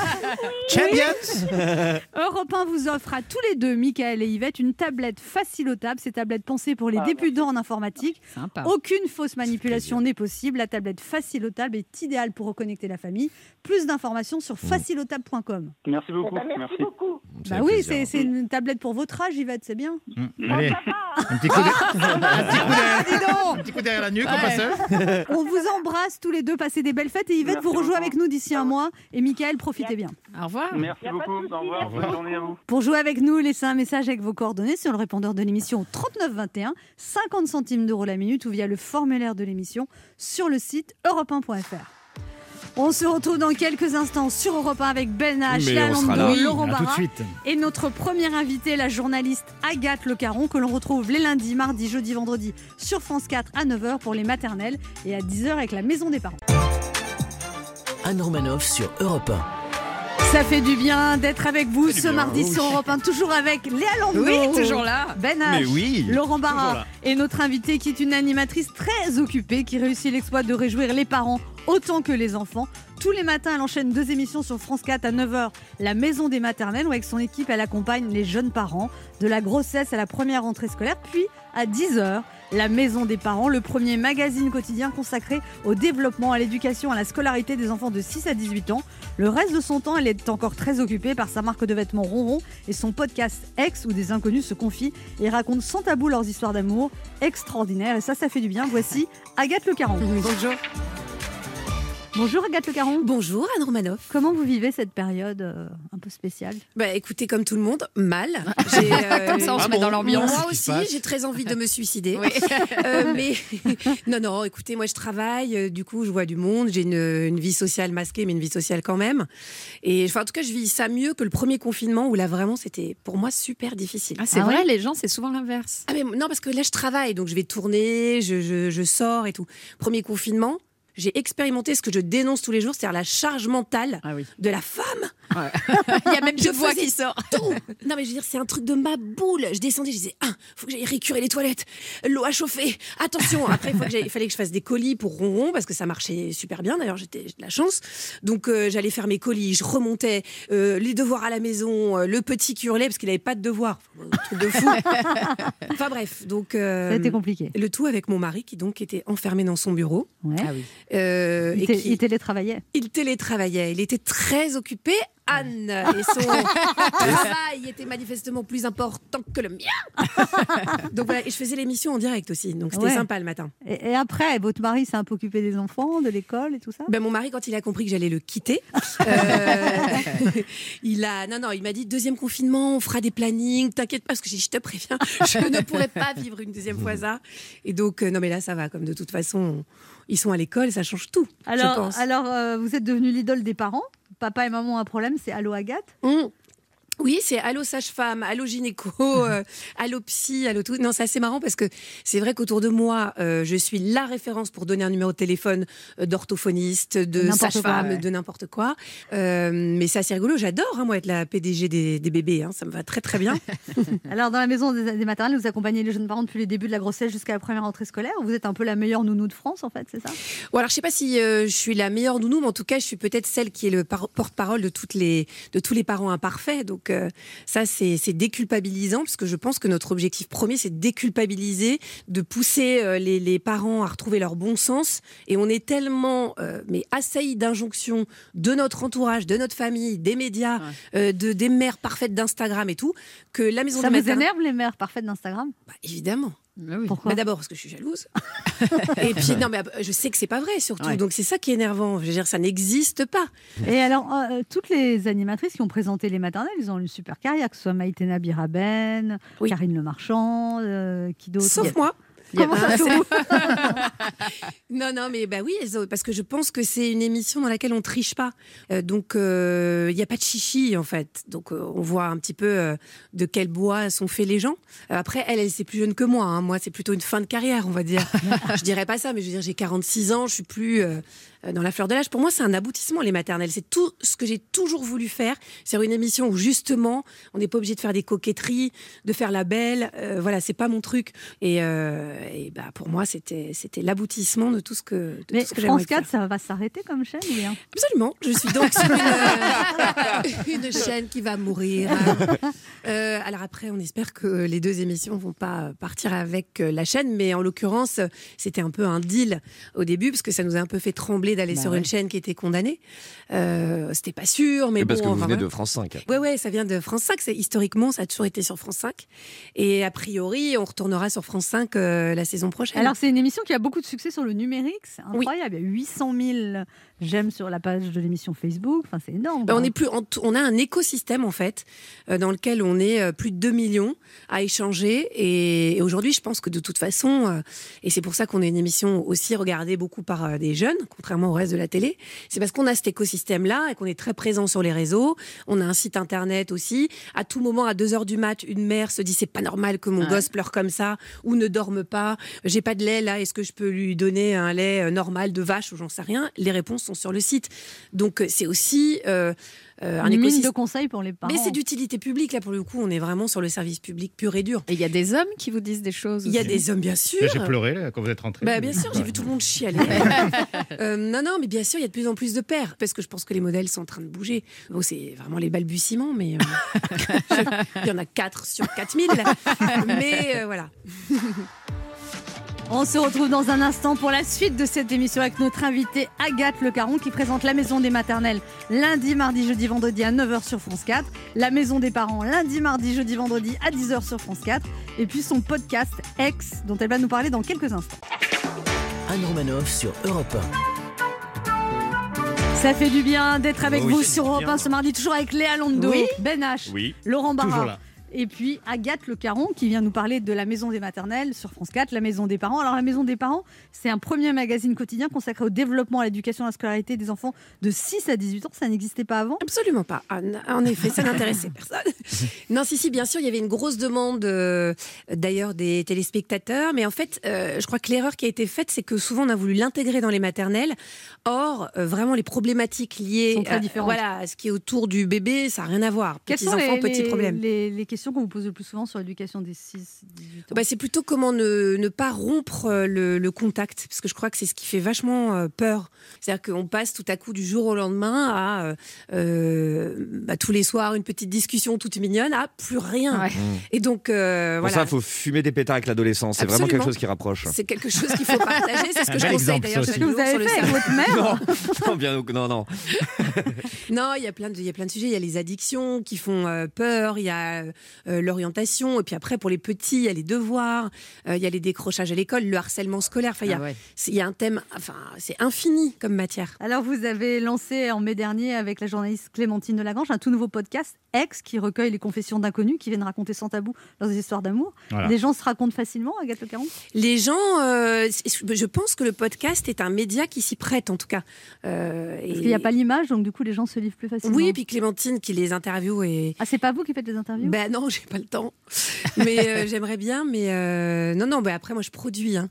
Champions? Europe 1 vous offre à tous les deux, Michael et Yvette, une tablette facilotable. Ces tablettes pensées pour les Ah, débutants en informatique. Sympa. Aucune fausse manipulation n'est possible. La tablette facilotable est idéale pour reconnecter la famille. Plus d'informations sur facilotable.com. Merci Eh beaucoup, ben, merci, merci. beaucoup. Bah oui, c'est une tablette pour votre âge, Yvette, c'est bien. Allez, va. un petit coup de, Ah, derrière la nuque, au passage. On vous embrasse tous les deux, passez des belles fêtes et Yvette Merci vous rejoue beaucoup. avec nous d'ici un mois. Et Michael, profitez bien. Au revoir. Merci beaucoup. Au revoir. Bonne journée Pour jouer avec nous, laissez un message avec vos coordonnées sur le répondeur de l'émission 3921, 50 centimes d'euros la minute ou via le formulaire de l'émission sur le site europe1.fr. On se retrouve dans quelques instants sur Europe 1 avec Ben H, Léa. Laurent Barra et notre première invitée, la journaliste Agathe Le Caron, que l'on retrouve les lundis, mardis, jeudi, vendredi sur France 4 à 9h pour les maternelles et à 10h avec la maison des parents. Anne Romanoff sur Europe 1. Ça fait du bien d'être avec vous ce bien, mardi oui. sur Europe 1, toujours avec Léa Landau. Oui, toujours là. Ben Mais H, oui. Laurent Barra et notre invitée qui est une animatrice très occupée qui réussit l'exploit de réjouir les parents autant que les enfants. Tous les matins, elle enchaîne deux émissions sur France 4 à 9h, La Maison des Maternelles, où avec son équipe, elle accompagne les jeunes parents de la grossesse à la première rentrée scolaire. Puis à 10h, La Maison des Parents, le premier magazine quotidien consacré au développement, à l'éducation, à la scolarité des enfants de 6 à 18 ans. Le reste de son temps, elle est encore très occupée par sa marque de vêtements Ronron et son podcast Ex, où des inconnus se confient et racontent sans tabou leurs histoires d'amour extraordinaires. Et ça, ça fait du bien. Voici Agathe Le Caron. Bonjour. Bonjour Agathe Le Caron. Bonjour Anne Romanoff. Comment vous vivez cette période euh, un peu spéciale? Bah écoutez, comme tout le monde, mal. J'ai, euh, Comme ça, on se met dans l'ambiance. Moi aussi, j'ai très envie de me suicider. Euh, mais non, non, écoutez, moi je travaille, euh, du coup je vois du monde, j'ai une, une vie sociale masquée, mais une vie sociale quand même. Et enfin, en tout cas, je vis ça mieux que le premier confinement où là vraiment c'était pour moi super difficile. Ah, c'est Ah vrai, ouais? les gens, c'est souvent l'inverse. Ah mais non, parce que là je travaille, donc je vais tourner, je, je, je sors et tout. Premier confinement. J'ai expérimenté ce que je dénonce tous les jours, c'est-à-dire la charge mentale Ah oui. de la femme Il y a même Je une voix qui sort. tout. Non, mais je veux dire, c'est un truc de ma boule. Je descendais, je disais, ah, faut que j'aille récurer les toilettes, l'eau à chauffer, attention. Après, il faut que j'aille- il fallait que je fasse des colis pour Ronron, parce que ça marchait super bien. D'ailleurs, j'étais de la chance. Donc, euh, j'allais faire mes colis, je remontais, euh, les devoirs à la maison, euh, le petit qui hurlait, parce qu'il n'avait pas de devoirs. Enfin, un truc de fou. enfin, bref. Donc, Ça a été compliqué. le tout avec mon mari, qui donc était enfermé dans son bureau. Ouais. Ah oui. Euh, Il, et té- qui- il télétravaillait. il télétravaillait, il était très occupé. Anne et son travail était manifestement plus important que le mien. donc voilà, et je faisais l'émission en direct aussi, donc c'était Ouais. sympa le matin. Et, et après, votre mari s'est un peu occupé des enfants, de l'école et tout ça? Ben, mon mari, quand il a compris que j'allais le quitter, euh, il a, non non, il m'a dit deuxième confinement, on fera des plannings, t'inquiète pas parce que je te préviens, je ne pourrais pas vivre une deuxième fois ça. Et donc euh, non mais là ça va, comme de toute façon ils sont à l'école, ça change tout. je Alors, pense. alors euh, vous êtes devenu l'idole des parents. Papa et maman ont un problème, c'est Allo Agathe. Mmh. Oui, c'est Allo sage-femme, Allo gynéco, euh, Allo psy, Allo tout. Non, c'est assez marrant parce que c'est vrai qu'autour de moi, euh, je suis la référence pour donner un numéro de téléphone d'orthophoniste, de sage-femme, ouais. de n'importe quoi. Euh, mais c'est assez rigolo. J'adore, hein, moi, être la PDG des, des bébés. hein. Ça me va très, très bien. Alors, dans la maison des, des maternelles, vous accompagnez les jeunes parents depuis les débuts de la grossesse jusqu'à la première rentrée scolaire. Vous êtes un peu la meilleure nounou de France, en fait, c'est ça? Bon, alors, je sais pas si euh, je suis la meilleure nounou, mais en tout cas, je suis peut-être celle qui est le par- porte-parole de, toutes les, de tous les parents imparfaits. Donc, euh, ça, c'est déculpabilisant, parce que je pense que notre objectif premier, c'est de déculpabiliser, de pousser euh, les, les parents à retrouver leur bon sens. Et on est tellement euh, mais assaillis d'injonctions de notre entourage, de notre famille, des médias, euh, de, des mères parfaites d'Instagram et tout, que la maison Ça de vous maternelle- énerve, les mères parfaites d'Instagram? Bah, Évidemment. Pourquoi Bah, D'abord parce que je suis jalouse. et puis non mais euh, je sais que c'est pas vrai surtout. Ouais. Donc c'est ça qui est énervant. Je veux dire ça n'existe pas. Et alors, euh, toutes les animatrices qui ont présenté les maternelles, ils ont une super carrière, que ce soit Maïtena Biraben, Oui. Karine Le Marchand, euh, qui d'autre? Sauf moi. Comment ça, vous Non non mais bah oui parce que je pense que c'est une émission dans laquelle on triche pas. Euh, donc euh, il y a pas de chichi en fait. Donc euh, on voit un petit peu euh, de quel bois sont faits les gens. Euh, après elle elle c'est plus jeune que moi. hein. Moi c'est plutôt une fin de carrière on va dire. je dirais pas ça mais je veux dire j'ai 46 ans. Je suis plus euh, euh, dans la fleur de l'âge. Pour moi, c'est un aboutissement, les maternelles. C'est tout ce que j'ai toujours voulu faire. C'est une émission où, justement, on n'est pas obligé de faire des coquetteries, de faire la belle. Euh, voilà, c'est pas mon truc. Et, euh, et bah, pour moi, c'était c'était l'aboutissement de tout ce que, de Mais tout ce que France j'aimerais 4, faire. ça va s'arrêter comme chaîne ou bien Absolument. Je suis donc sur une, une chaîne qui va mourir. Euh, alors après, on espère que les deux émissions vont pas partir avec euh, la chaîne, mais en l'occurrence, c'était un peu un deal au début parce que ça nous a un peu fait trembler d'aller Bah sur ouais. une chaîne qui était condamnée. Euh, c'était pas sûr, mais Et bon. parce que vous enfin, venez de France 5. Ouais, ouais, ça vient de France 5. C'est, historiquement, ça a toujours été sur France 5. Et a priori, on retournera sur France 5 euh, la saison prochaine. Alors, c'est une émission qui a beaucoup de succès sur le numérique. C'est incroyable. Il y a 800 000 j'aime sur la page de l'émission Facebook. Enfin, c'est énorme. Ben, on, est plus, on a un écosystème en fait euh, dans lequel on est euh, plus de 2 millions à échanger et, et aujourd'hui je pense que de toute façon euh, et c'est pour ça qu'on est une émission aussi regardée beaucoup par des jeunes contrairement au reste de la télé c'est parce qu'on a cet écosystème là et qu'on est très présent sur les réseaux on a un site internet aussi à tout moment à 2 heures du mat une mère se dit c'est pas normal que mon Ouais. gosse pleure comme ça ou ne dorme pas j'ai pas de lait là est-ce que je peux lui donner un lait normal de vache ou j'en sais rien? Les réponses sont sur le site donc euh, c'est aussi euh, euh, un écosystème de conseils pour les parents. mais c'est d'utilité publique, là, pour le coup, on est vraiment sur le service public pur et dur. Et il y a des hommes qui vous disent des choses Il y a des hommes, bien sûr. J'ai pleuré là, quand vous êtes rentré. Bah, bien sûr, j'ai vu tout le monde chialer. Euh, non, non, mais bien sûr, il y a de plus en plus de pères, parce que je pense que les modèles sont en train de bouger. Bon, c'est vraiment les balbutiements, mais euh, il y en a 4 sur 4000. Mais euh, voilà. On se retrouve dans un instant pour la suite de cette émission avec notre invitée Agathe Le Caron qui présente la maison des maternelles lundi, mardi, jeudi, vendredi à 9h sur France 4, la maison des parents lundi, mardi, jeudi, vendredi à 10h sur France 4 et puis son podcast Ex dont elle va nous parler dans quelques instants. Anne Romanoff sur Europe Ça fait du bien d'être avec Oui, vous sur Europe bien. 1 ce mardi toujours avec Léa Londo, Oui. Ben H, Oui, Laurent Barra. Et puis Agathe Le Caron qui vient nous parler de la maison des maternelles sur France 4, la maison des parents. Alors la maison des parents, c'est un premier magazine quotidien consacré au développement, à l'éducation, à la scolarité des enfants de 6 à 18 ans. Ça n'existait pas avant. Absolument pas. Ah, En effet, ça n'intéressait personne. Non, si, si, bien sûr, il y avait une grosse demande euh, d'ailleurs des téléspectateurs. Mais en fait, euh, je crois que l'erreur qui a été faite, c'est que souvent on a voulu l'intégrer dans les maternelles. Or, euh, vraiment, les problématiques liées à, différentes. voilà, à ce qui est autour du bébé, ça n'a rien à voir. Quels Petits sont enfants, les, petits problèmes. les, les questions qu'on vous pose le plus souvent sur l'éducation des 6-18 ans Bah, c'est plutôt comment ne, ne pas rompre euh, le, le contact, parce que je crois que c'est ce qui fait vachement euh, peur. C'est-à-dire qu'on passe tout à coup du jour au lendemain à euh, bah, tous les soirs une petite discussion toute mignonne à plus rien. Ouais. Et donc euh, Pour voilà. ça, il faut fumer des pétards avec l'adolescence. C'est vraiment quelque chose qui rapproche. C'est quelque chose qu'il faut partager, c'est ce que Un je conseille exemple, d'ailleurs chaque Ce que vous avez fait avec votre mère Non, non, bien, non, non. Non, il y a plein de, il y a plein de sujets. Il y a les addictions qui font euh, peur. Il y a euh, l'orientation. Et puis après, pour les petits, il y a les devoirs. euh, il y a les décrochages à l'école, le harcèlement scolaire. Enfin, il y a, Ah ouais. il y a un thème. Enfin, c'est infini comme matière. Alors, vous avez lancé en mai dernier avec la journaliste Clémentine Delagrange un tout nouveau podcast, Ex, qui recueille les confessions d'inconnus qui viennent raconter sans tabou leurs histoires d'amour. Voilà. Les gens se racontent facilement, Agathe Le Caron? Les gens, euh, je pense que le podcast est un média qui s'y prête en tout cas. Euh, Parce et- qu'il n'y a pas l'image, donc du coup, les gens se livrent plus facilement. Oui, et puis Clémentine qui les interviewe et. Ah, c'est pas vous qui faites les interviews? Ben non, j'ai pas le temps. Mais euh, j'aimerais bien. Mais euh, non, non. Ben après, moi, je produis, hein.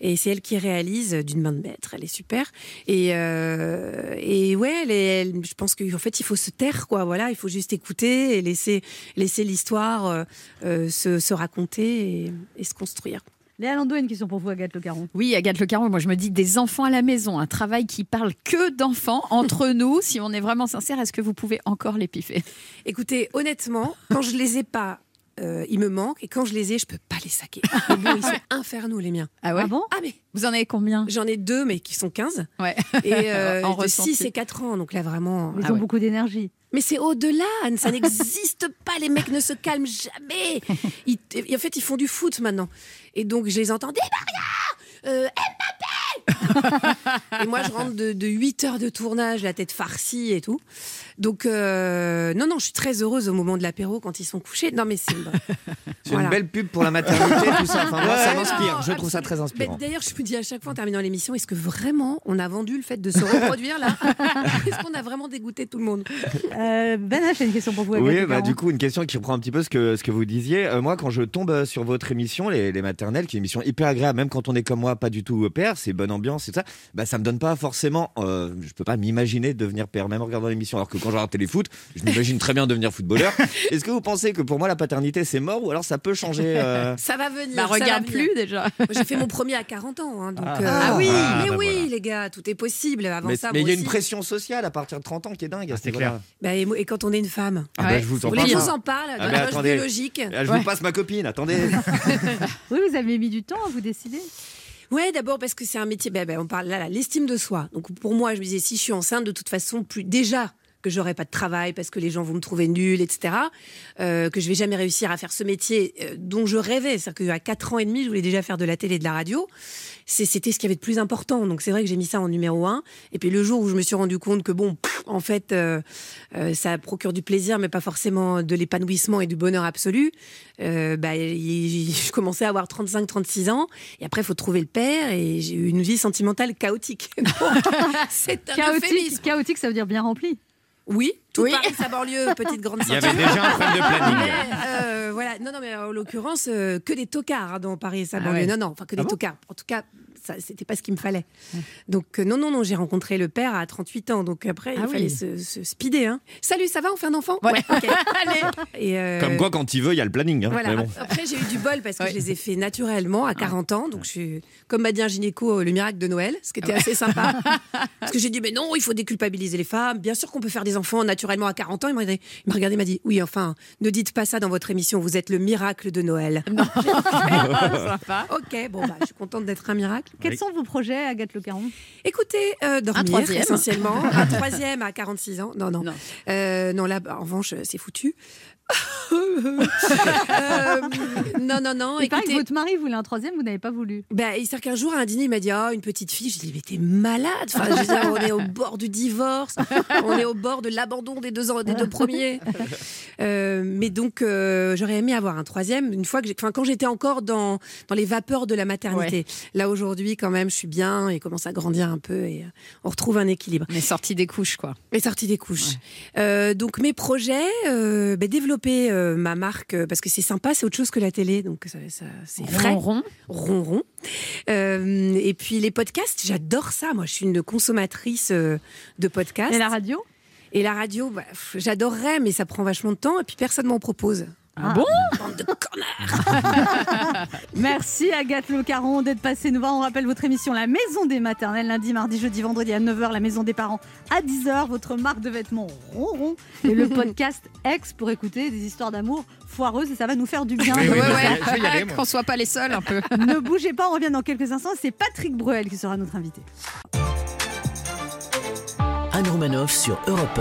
et c'est elle qui réalise euh, d'une main de maître. Elle est super. Et euh, et ouais, elle est- elle- je pense qu'en fait, il faut se taire, quoi. Voilà, il faut juste écouter et laisser laisser l'histoire se, se raconter et, et se construire. Léa Lando a une question pour vous, Agathe Le Caron. Oui, Agathe Le Caron, moi je me dis des enfants à la maison, un travail qui parle que d'enfants entre nous. Si on est vraiment sincère, est-ce que vous pouvez encore les piffer? Écoutez, honnêtement, quand je les ai pas, euh, ils me manquent, et quand je les ai, je peux pas les saquer. Ils sont infernaux les miens. Ah ouais? Ah bon? Ah mais Vous en avez combien? j'en ai deux, mais qui sont 15. Ouais. et euh, En de ressenti. 6 et 4 ans. Donc là, vraiment. Ils Ah ont ouais. beaucoup d'énergie. Mais c'est au-delà, Anne, ça n'existe pas. Les mecs ne se calment jamais. Ils- en fait, ils font du foot maintenant. Et donc, je les entends. Maria euh, Mbappé Et moi, je rentre de, de 8 heures de tournage, la tête farcie et tout. Donc, euh, non, non, je suis très heureuse au moment de l'apéro quand ils sont couchés. Non, mais c'est. C'est Voilà. une belle pub pour la maternité, tout ça. Enfin, moi, ça m'inspire. Je trouve ça très inspirant. D'ailleurs, je me dis à chaque fois en terminant l'émission, est-ce que vraiment on a vendu le fait de se reproduire là? Est-ce qu'on a vraiment dégoûté tout le monde? Euh, ben a une question pour vous, Oui, bah, du coup, une question qui reprend un petit peu ce que, ce que vous disiez. Euh, moi, quand je tombe euh, sur votre émission, les, les maternelles, qui est une émission hyper agréable, même quand on est comme moi, pas du tout au père, c'est bonne ambiance et tout ça, bah, ça me donne pas forcément. euh, je peux pas m'imaginer devenir père, même en regardant l'émission. Alors que quand je regarde téléfoot, je m'imagine très bien devenir footballeur. Est-ce que vous pensez que pour moi la paternité c'est mort ou alors ça peut changer euh, Ça va venir. Bah, ça va regarde venir. plus déjà. J'ai fait mon premier à 40 ans. hein, donc, Ah. euh, Ah oui. Ah, Mais bah oui, voilà. les gars, tout est possible. Avant Mais ça, mais il y a une pression sociale à partir de 30 ans qui est dingue. ce c'est clair. Bah, et, quand on est une femme Ah bah, je vous en parle. je vous en parle Ah bah, attendez. je Ouais. vous passe ma copine, attendez. Oui, vous avez mis du temps à vous décider. Ouais, d'abord parce que c'est un métier. ben, ben, on parle là, l'estime de soi. Donc pour moi, je me disais si je suis enceinte, de toute façon, plus déjà que j'aurai pas de travail parce que les gens vont me trouver nulle, etc. euh, que je vais jamais réussir à faire ce métier euh, dont je rêvais. C'est-à-dire qu'à 4 ans et demi, je voulais déjà faire de la télé et de la radio. C'était ce qu'il y avait de plus important. Donc c'est vrai que j'ai mis ça en numéro un. Et puis le jour où je me suis rendu compte que bon, en fait, euh, euh, ça procure du plaisir, mais pas forcément de l'épanouissement et du bonheur absolu. bah, je commençais à avoir 35-36 ans. Et après, il faut trouver le père. Et j'ai eu une vie sentimentale chaotique. C'est un Chaotique, chaotique, ça veut dire bien rempli. Oui, tout Oui. Paris, sa banlieue, petite grande Il y ceinture. avait déjà un problème de planning. Mais, euh, voilà, non, non, mais en l'occurrence, euh, que des tocards hein, dans Paris et sa Ah banlieue. ouais. Non, non, enfin que des Ah bon tocards. En tout cas, c'était pas ce qu'il me fallait. Donc, euh, non, non, non, j'ai rencontré le père à 38 ans. Donc, après, il Ah oui. fallait se, se speeder. Hein. Salut, ça va On fait un enfant? Ouais. ok. Allez. Et, euh, Comme quoi, quand il veut, il y a le planning. hein. voilà. Mais bon. Après, j'ai eu du bol parce que Ouais. je les ai fait naturellement à 40 ans. Donc, je suis, comme m'a dit un gynéco, euh, le miracle de Noël, ce qui était assez sympa. parce que j'ai dit, mais non, il faut déculpabiliser les femmes. Bien sûr qu'on peut faire des enfants naturellement à 40 ans. Il m'a regardé, il m'a regardé, il m'a dit, oui, enfin, ne dites pas ça dans votre émission. Vous êtes le miracle de Noël. Sympa. ok, bon, bah, je suis contente d'être un miracle. Quels sont vos projets, Agathe Le Caron? Écoutez, euh, dormir troisième. essentiellement. un troisième à 46 ans. Non, non. Non. Euh, non, là, en revanche, c'est foutu. Euh, non, non, non. Il paraît que Écoutez, votre mari voulait un troisième, vous n'avez pas voulu. bah, il sert qu'un jour à un dîner, il m'a dit Ah, une petite fille. Je lui ai dit Mais t'es malade enfin, je dire, On est au bord du divorce, on est au bord de l'abandon des deux, des deux premiers. Euh, mais donc, euh, j'aurais aimé avoir un troisième, une fois que. Enfin, quand j'étais encore dans, dans les vapeurs de la maternité. Là, aujourd'hui, quand même, je suis bien et commence à grandir un peu et on retrouve un équilibre. On est sorti des couches, quoi. Les sorties des couches. Donc mes projets, bah, développer euh, ma marque euh, parce que c'est sympa, c'est autre chose que la télé, donc ça, ça- c'est frais, rond. ronron. Euh, et puis les podcasts, j'adore ça. Moi, je suis une consommatrice euh, de podcasts. Et la radio? Et la radio, bah, j'adorerais, mais ça prend vachement de temps et puis personne m'en propose. Ah bon? Bande de connards. Merci Agathe Le Caron d'être passée nous voir. On rappelle votre émission La Maison des Maternelles, lundi, mardi, jeudi, vendredi à 9h, La Maison des Parents à 10h, votre marque de vêtements ronron et le podcast Ex pour écouter des histoires d'amour foireuses et ça va nous faire du bien. Oui, oui, Ouais, ouais. Qu'on soit pas les seuls, un peu. ne bougez pas, on revient dans quelques instants. C'est Patrick Bruel qui sera notre invité. Anne Romanoff sur Europe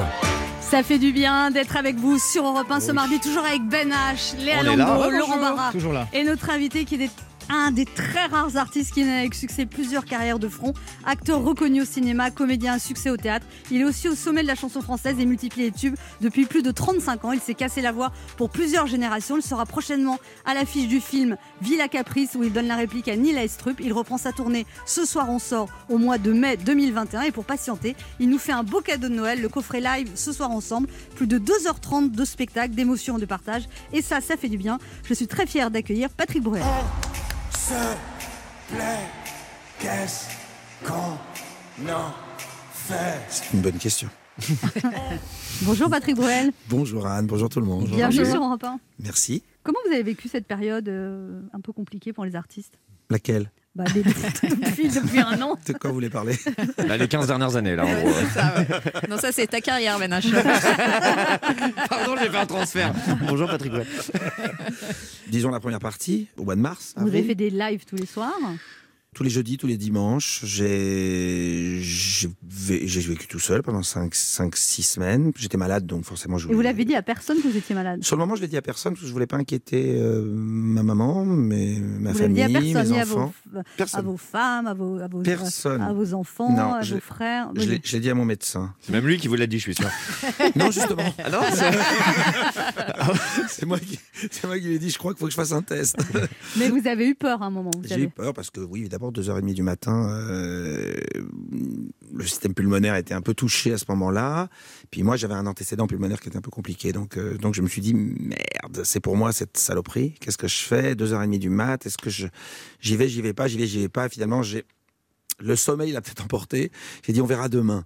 Ça fait du bien d'être avec vous sur Europe 1 ce mardi, toujours avec Ben H, Léa. Lambeau, Laurent Barra Toujours là. et notre invité qui est un des très rares artistes qui a avec succès plusieurs carrières de front, acteur reconnu au cinéma, comédien à succès au théâtre. Il est aussi au sommet de la chanson française et multiplie les tubes depuis plus de 35 ans. Il s'est cassé la voix pour plusieurs générations. Il sera prochainement à l'affiche du film Villa Caprice où il donne la réplique à Neil Estrup. Il reprend sa tournée Ce soir on sort au mois de mai 2021 et pour patienter, il nous fait un beau cadeau de Noël, le coffret live Ce soir ensemble, plus de 2h30 de spectacle, d'émotions, de partage et ça, ça fait du bien. Je suis très fière d'accueillir Patrick Bruel. Qu'est-ce qu'on en fait? C'est une bonne question. Bonjour Patrick Bruel, Bonjour Anne, bonjour tout le monde. bienvenue sur Europe 1. Merci. Comment vous avez vécu cette période euh, un peu compliquée pour les artistes? Laquelle? Bah, des- depuis, depuis un an. De quoi vous voulez parler? Là, les 15 dernières années, là, en gros. Ça, ouais. Non, ça, c'est ta carrière, Ben H. Pardon, j'ai fait un transfert. Bonjour Patrick. Disons la première partie, au mois de mars. Vous avez fait des lives tous les soirs. Tous les jeudis, tous les dimanches. J'ai j'ai vé- j'ai vécu tout seul pendant 5-6 semaines. J'étais malade, donc forcément je Et vous voulais- l'avez dit à personne que vous étiez malade? Sur le moment, je l'ai dit à personne parce que je voulais pas inquiéter euh, ma maman, mais ma vous l'avez dit famille, à personne, mes ni à vos, enfants. à Personne. vos femmes, à vos, à vos, Personne. à vos enfants, Non, à je- vos frères. Je l'ai- je l'ai dit à mon médecin. C'est même lui qui vous l'a dit, je suis sûr. Non, justement. Ah non C'est moi qui, c'est moi qui lui ai dit, je crois qu'il faut que je fasse un test. Mais vous avez eu peur à un moment. J'ai eu peur parce que, oui, d'abord, 2h30 du matin, euh, le système pulmonaire était un peu touché à ce moment-là. Puis moi, j'avais un antécédent pulmonaire qui était un peu compliqué. Donc, euh, donc je me suis dit, merde, c'est pour moi cette saloperie. Qu'est-ce que je fais? 2h30 du mat, est-ce que j'y vais, j'y vais pas, j'y vais, j'y vais pas. Finalement, j'ai, Le sommeil l'a peut-être emporté. J'ai dit, on verra demain.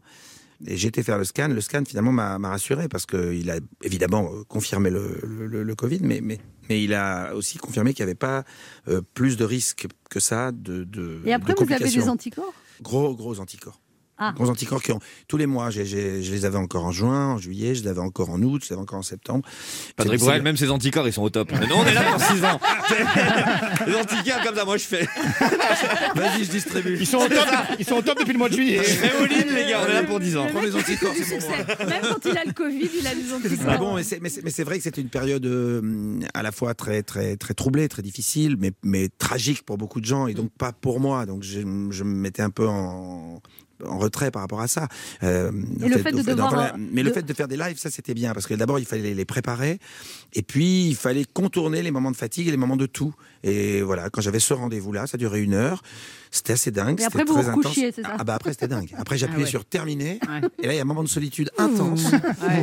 Et j'ai été faire le scan. Le scan, finalement, m'a rassuré parce qu'il a évidemment euh, confirmé le, Covid, mais, mais il a aussi confirmé qu'il n'y avait pas euh, plus de risques que ça de, de Et après, de vous avez des anticorps? Gros, gros anticorps. Ah. Gros anticorps qui ont tous les mois. je les avais encore en juin, en juillet, je les avais encore en août, je les avais encore en septembre. Patrick c'est- même ses anticorps, ils sont au top. Mais non, on est là pour 6 ans. Les anticorps, comme ça, moi je fais. Vas-y, je distribue. Ils sont au top, ils sont au top depuis le mois de juillet. Je fais all-in, les gars, on est là pour 10 ans. Prends les anticorps, c'est pour moi. succès. Même quand il a le Covid, il a des anticorps. Mais bon, mais c'est, mais vrai que c'était une période euh, à la fois très, très, très troublée, très difficile, mais, mais tragique pour beaucoup de gens et donc pas pour moi. Donc je, je me mettais un peu en en retrait par rapport à ça. Euh, Et au le fait de au devoir, voilà. mais le fait de faire des lives, ça c'était bien parce que d'abord il fallait les préparer et puis il fallait contourner les moments de fatigue et les moments de tout. Et voilà, quand j'avais ce rendez-vous là, ça durait une heure. C'était assez dingue. Et après, vous très vous intense. recouchiez, c'est ça Ah bah après c'était dingue. Après j'appuyais Ah ouais. sur terminer Ouais. et là il y a un moment de solitude intense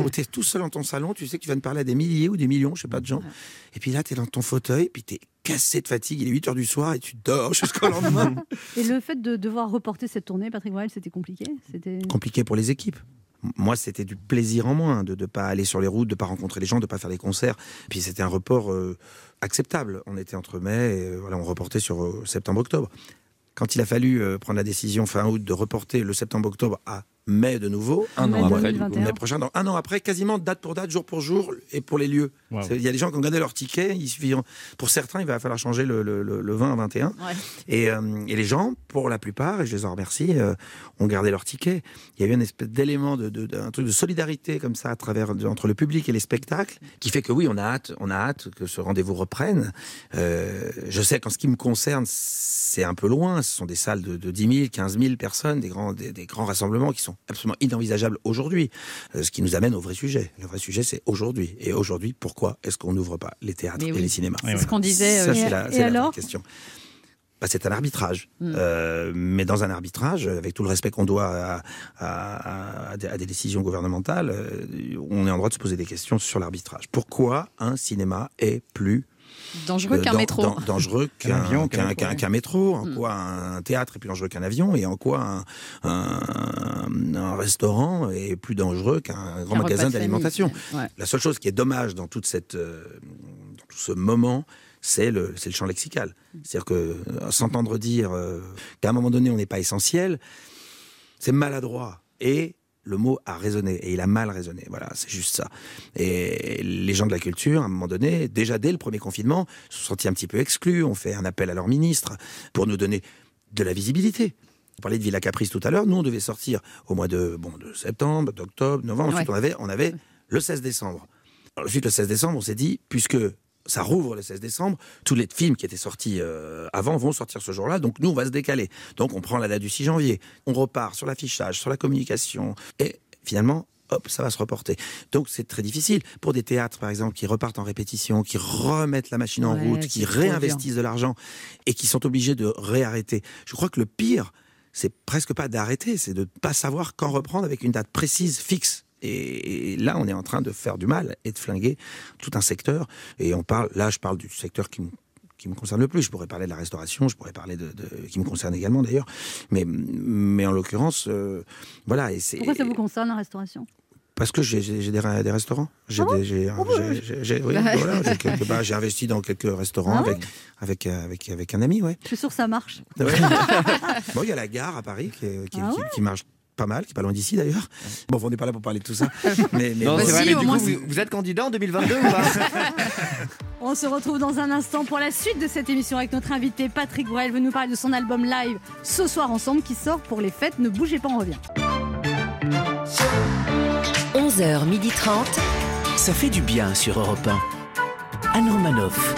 où tu es tout seul dans ton salon, tu sais que tu vas te parler à des milliers ou des millions, je sais pas de gens. Et puis là tu es dans ton fauteuil, puis tu es cassé de fatigue, il est 8 heures du soir et tu dors jusqu'au lendemain. Et le fait de devoir reporter cette tournée, Patrick Bruel, c'était compliqué? C'était Compliqué pour les équipes. Moi, c'était du plaisir en moins de ne pas aller sur les routes, de pas rencontrer les gens, de pas faire des concerts. Puis c'était un report euh, acceptable. On était entre mai et euh, voilà, on reportait sur euh, septembre-octobre. Quand il a fallu euh, prendre la décision fin août de reporter le septembre-octobre à mai de nouveau, un Mai an après, 2021. mai prochain, donc un an après, quasiment date pour date, jour pour jour, et pour les lieux. Wow. Il y a des gens qui ont gagné leur ticket, il suffit, pour certains, il va falloir changer le, le, le- le 20 à 21. Ouais. Et, euh, et les gens, pour la plupart, et je les en remercie, euh, ont gardé leur ticket. Il y a eu une espèce d'élément, de, de, un truc de solidarité comme ça à travers de- entre le public et les spectacles, qui fait que oui, on a hâte, on a hâte que ce rendez-vous reprenne. Euh, je sais qu'en ce qui me concerne, c'est un peu loin. Ce sont des salles de, de 10 000, 15 000 personnes, des grands, des, des grands rassemblements qui sont absolument inenvisageables aujourd'hui. Euh, ce qui nous amène au vrai sujet. Le vrai sujet, c'est aujourd'hui. Et aujourd'hui, pourquoi est-ce qu'on n'ouvre pas les théâtres et les cinémas C'est ce qu'on disait. ça, c'est la, question. Bah, c'est un arbitrage. Mm. Euh, mais dans un arbitrage, avec tout le respect qu'on doit à, à- à des, à des décisions gouvernementales, euh, on est en droit de se poser des questions sur l'arbitrage. Pourquoi un cinéma est plus dangereux euh, qu'un dan- métro. dan- dangereux Qu'un qu'un avion, qu'un qu'un- métro, qu'un- ouais. qu'un métro En Mm. quoi un théâtre est plus dangereux qu'un avion Et en quoi un, un- un restaurant est plus dangereux qu'un grand magasin d'alimentation Ouais. la seule chose qui est dommage dans toute cette, euh, dans tout ce moment, c'est le, c'est le champ lexical. C'est-à-dire que euh, s'entendre dire euh, qu'à un moment donné on n'est pas essentiel, c'est maladroit. Et le mot a résonné et il a mal résonné. Voilà, c'est juste ça. Et les gens de la culture, à un moment donné, déjà dès le premier confinement, se sont sentis un petit peu exclus. On fait un appel à leur ministre pour nous donner de la visibilité. On parlait de Villa Caprice tout à l'heure. Nous, on devait sortir au mois de, bon, de septembre, d'octobre, novembre. Ensuite, Ouais. on avait, on avait le 16 décembre. Alors, Ensuite, le 16 décembre, on s'est dit, puisque ça rouvre le 16 décembre, tous les films qui étaient sortis euh, avant vont sortir ce jour-là, donc nous, on va se décaler. Donc, on prend la date du 6 janvier, on repart sur l'affichage, sur la communication, et finalement, hop, ça va se reporter. Donc, c'est très difficile. Pour des théâtres, par exemple, qui repartent en répétition, qui remettent la machine en Ouais, route, qui réinvestissent de l'argent, et qui sont obligés de réarrêter. Je crois que le pire, c'est presque pas d'arrêter, c'est de ne pas savoir quand reprendre avec une date précise, fixe. Et là, on est en train de faire du mal et de flinguer tout un secteur. Et on parle, là, je parle du secteur qui me, qui me concerne le plus. Je pourrais parler de la restauration, je pourrais parler de, de- qui me concerne également d'ailleurs. Mais, mais en l'occurrence, euh, voilà. Et Pourquoi ça vous concerne la restauration? Parce que j'ai des, ra- des restaurants. J'ai Oh, oui, bah, investi dans quelques restaurants Ah avec, avec, avec, avec un ami, ouais. Je suis sûre que ça marche. Ouais. bon, il y a la gare à Paris qui, Ah qui- qui marche pas mal, qui est pas loin d'ici d'ailleurs. Bon, on n'est pas là pour parler de tout ça. Mais, mais Non, Bah c'est vrai, si, mais du coup, vous êtes candidat en 2022 ou pas On se retrouve dans un instant pour la suite de cette émission avec notre invité Patrick Bruel veut nous parler de son album live ce soir ensemble qui sort pour les fêtes. Ne bougez pas, on revient. 11h30. Ça fait du bien sur Europe 1. Anne Romanoff.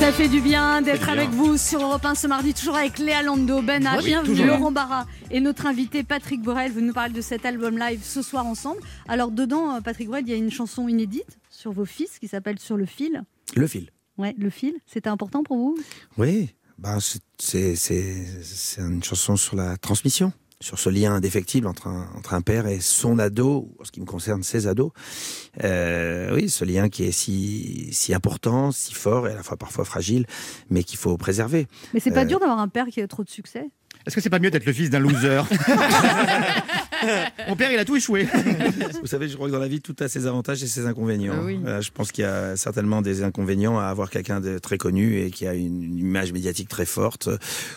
Ça fait du bien d'être avec vous sur Europe 1 ce mardi, toujours avec Léa Lando, Ben H, Oui. Laurent Barra et notre invité Patrick Borel veut nous parler de cet album live ce soir ensemble. Alors dedans, euh, Patrick Borel, il y a une chanson inédite sur vos fils qui s'appelle Sur le fil. le fil. Ouais, le fil, c'était important pour vous? Oui, bah, c'est une chanson sur la transmission, sur ce lien indéfectible entre un, entre un père et son ado, en ce qui me concerne ses ados. Euh, oui, ce lien qui est si, si important, si fort et à la fois parfois fragile, mais qu'il faut préserver. Mais c'est pas Euh, dur d'avoir un père qui a trop de succès? Est-ce que c'est pas mieux d'être le fils d'un loser? Mon père, il a tout échoué. Vous savez, je crois que dans la vie, tout a ses avantages et ses inconvénients. Ah oui. Je pense qu'il y a certainement des inconvénients à avoir quelqu'un de très connu et qui a une, image médiatique très forte,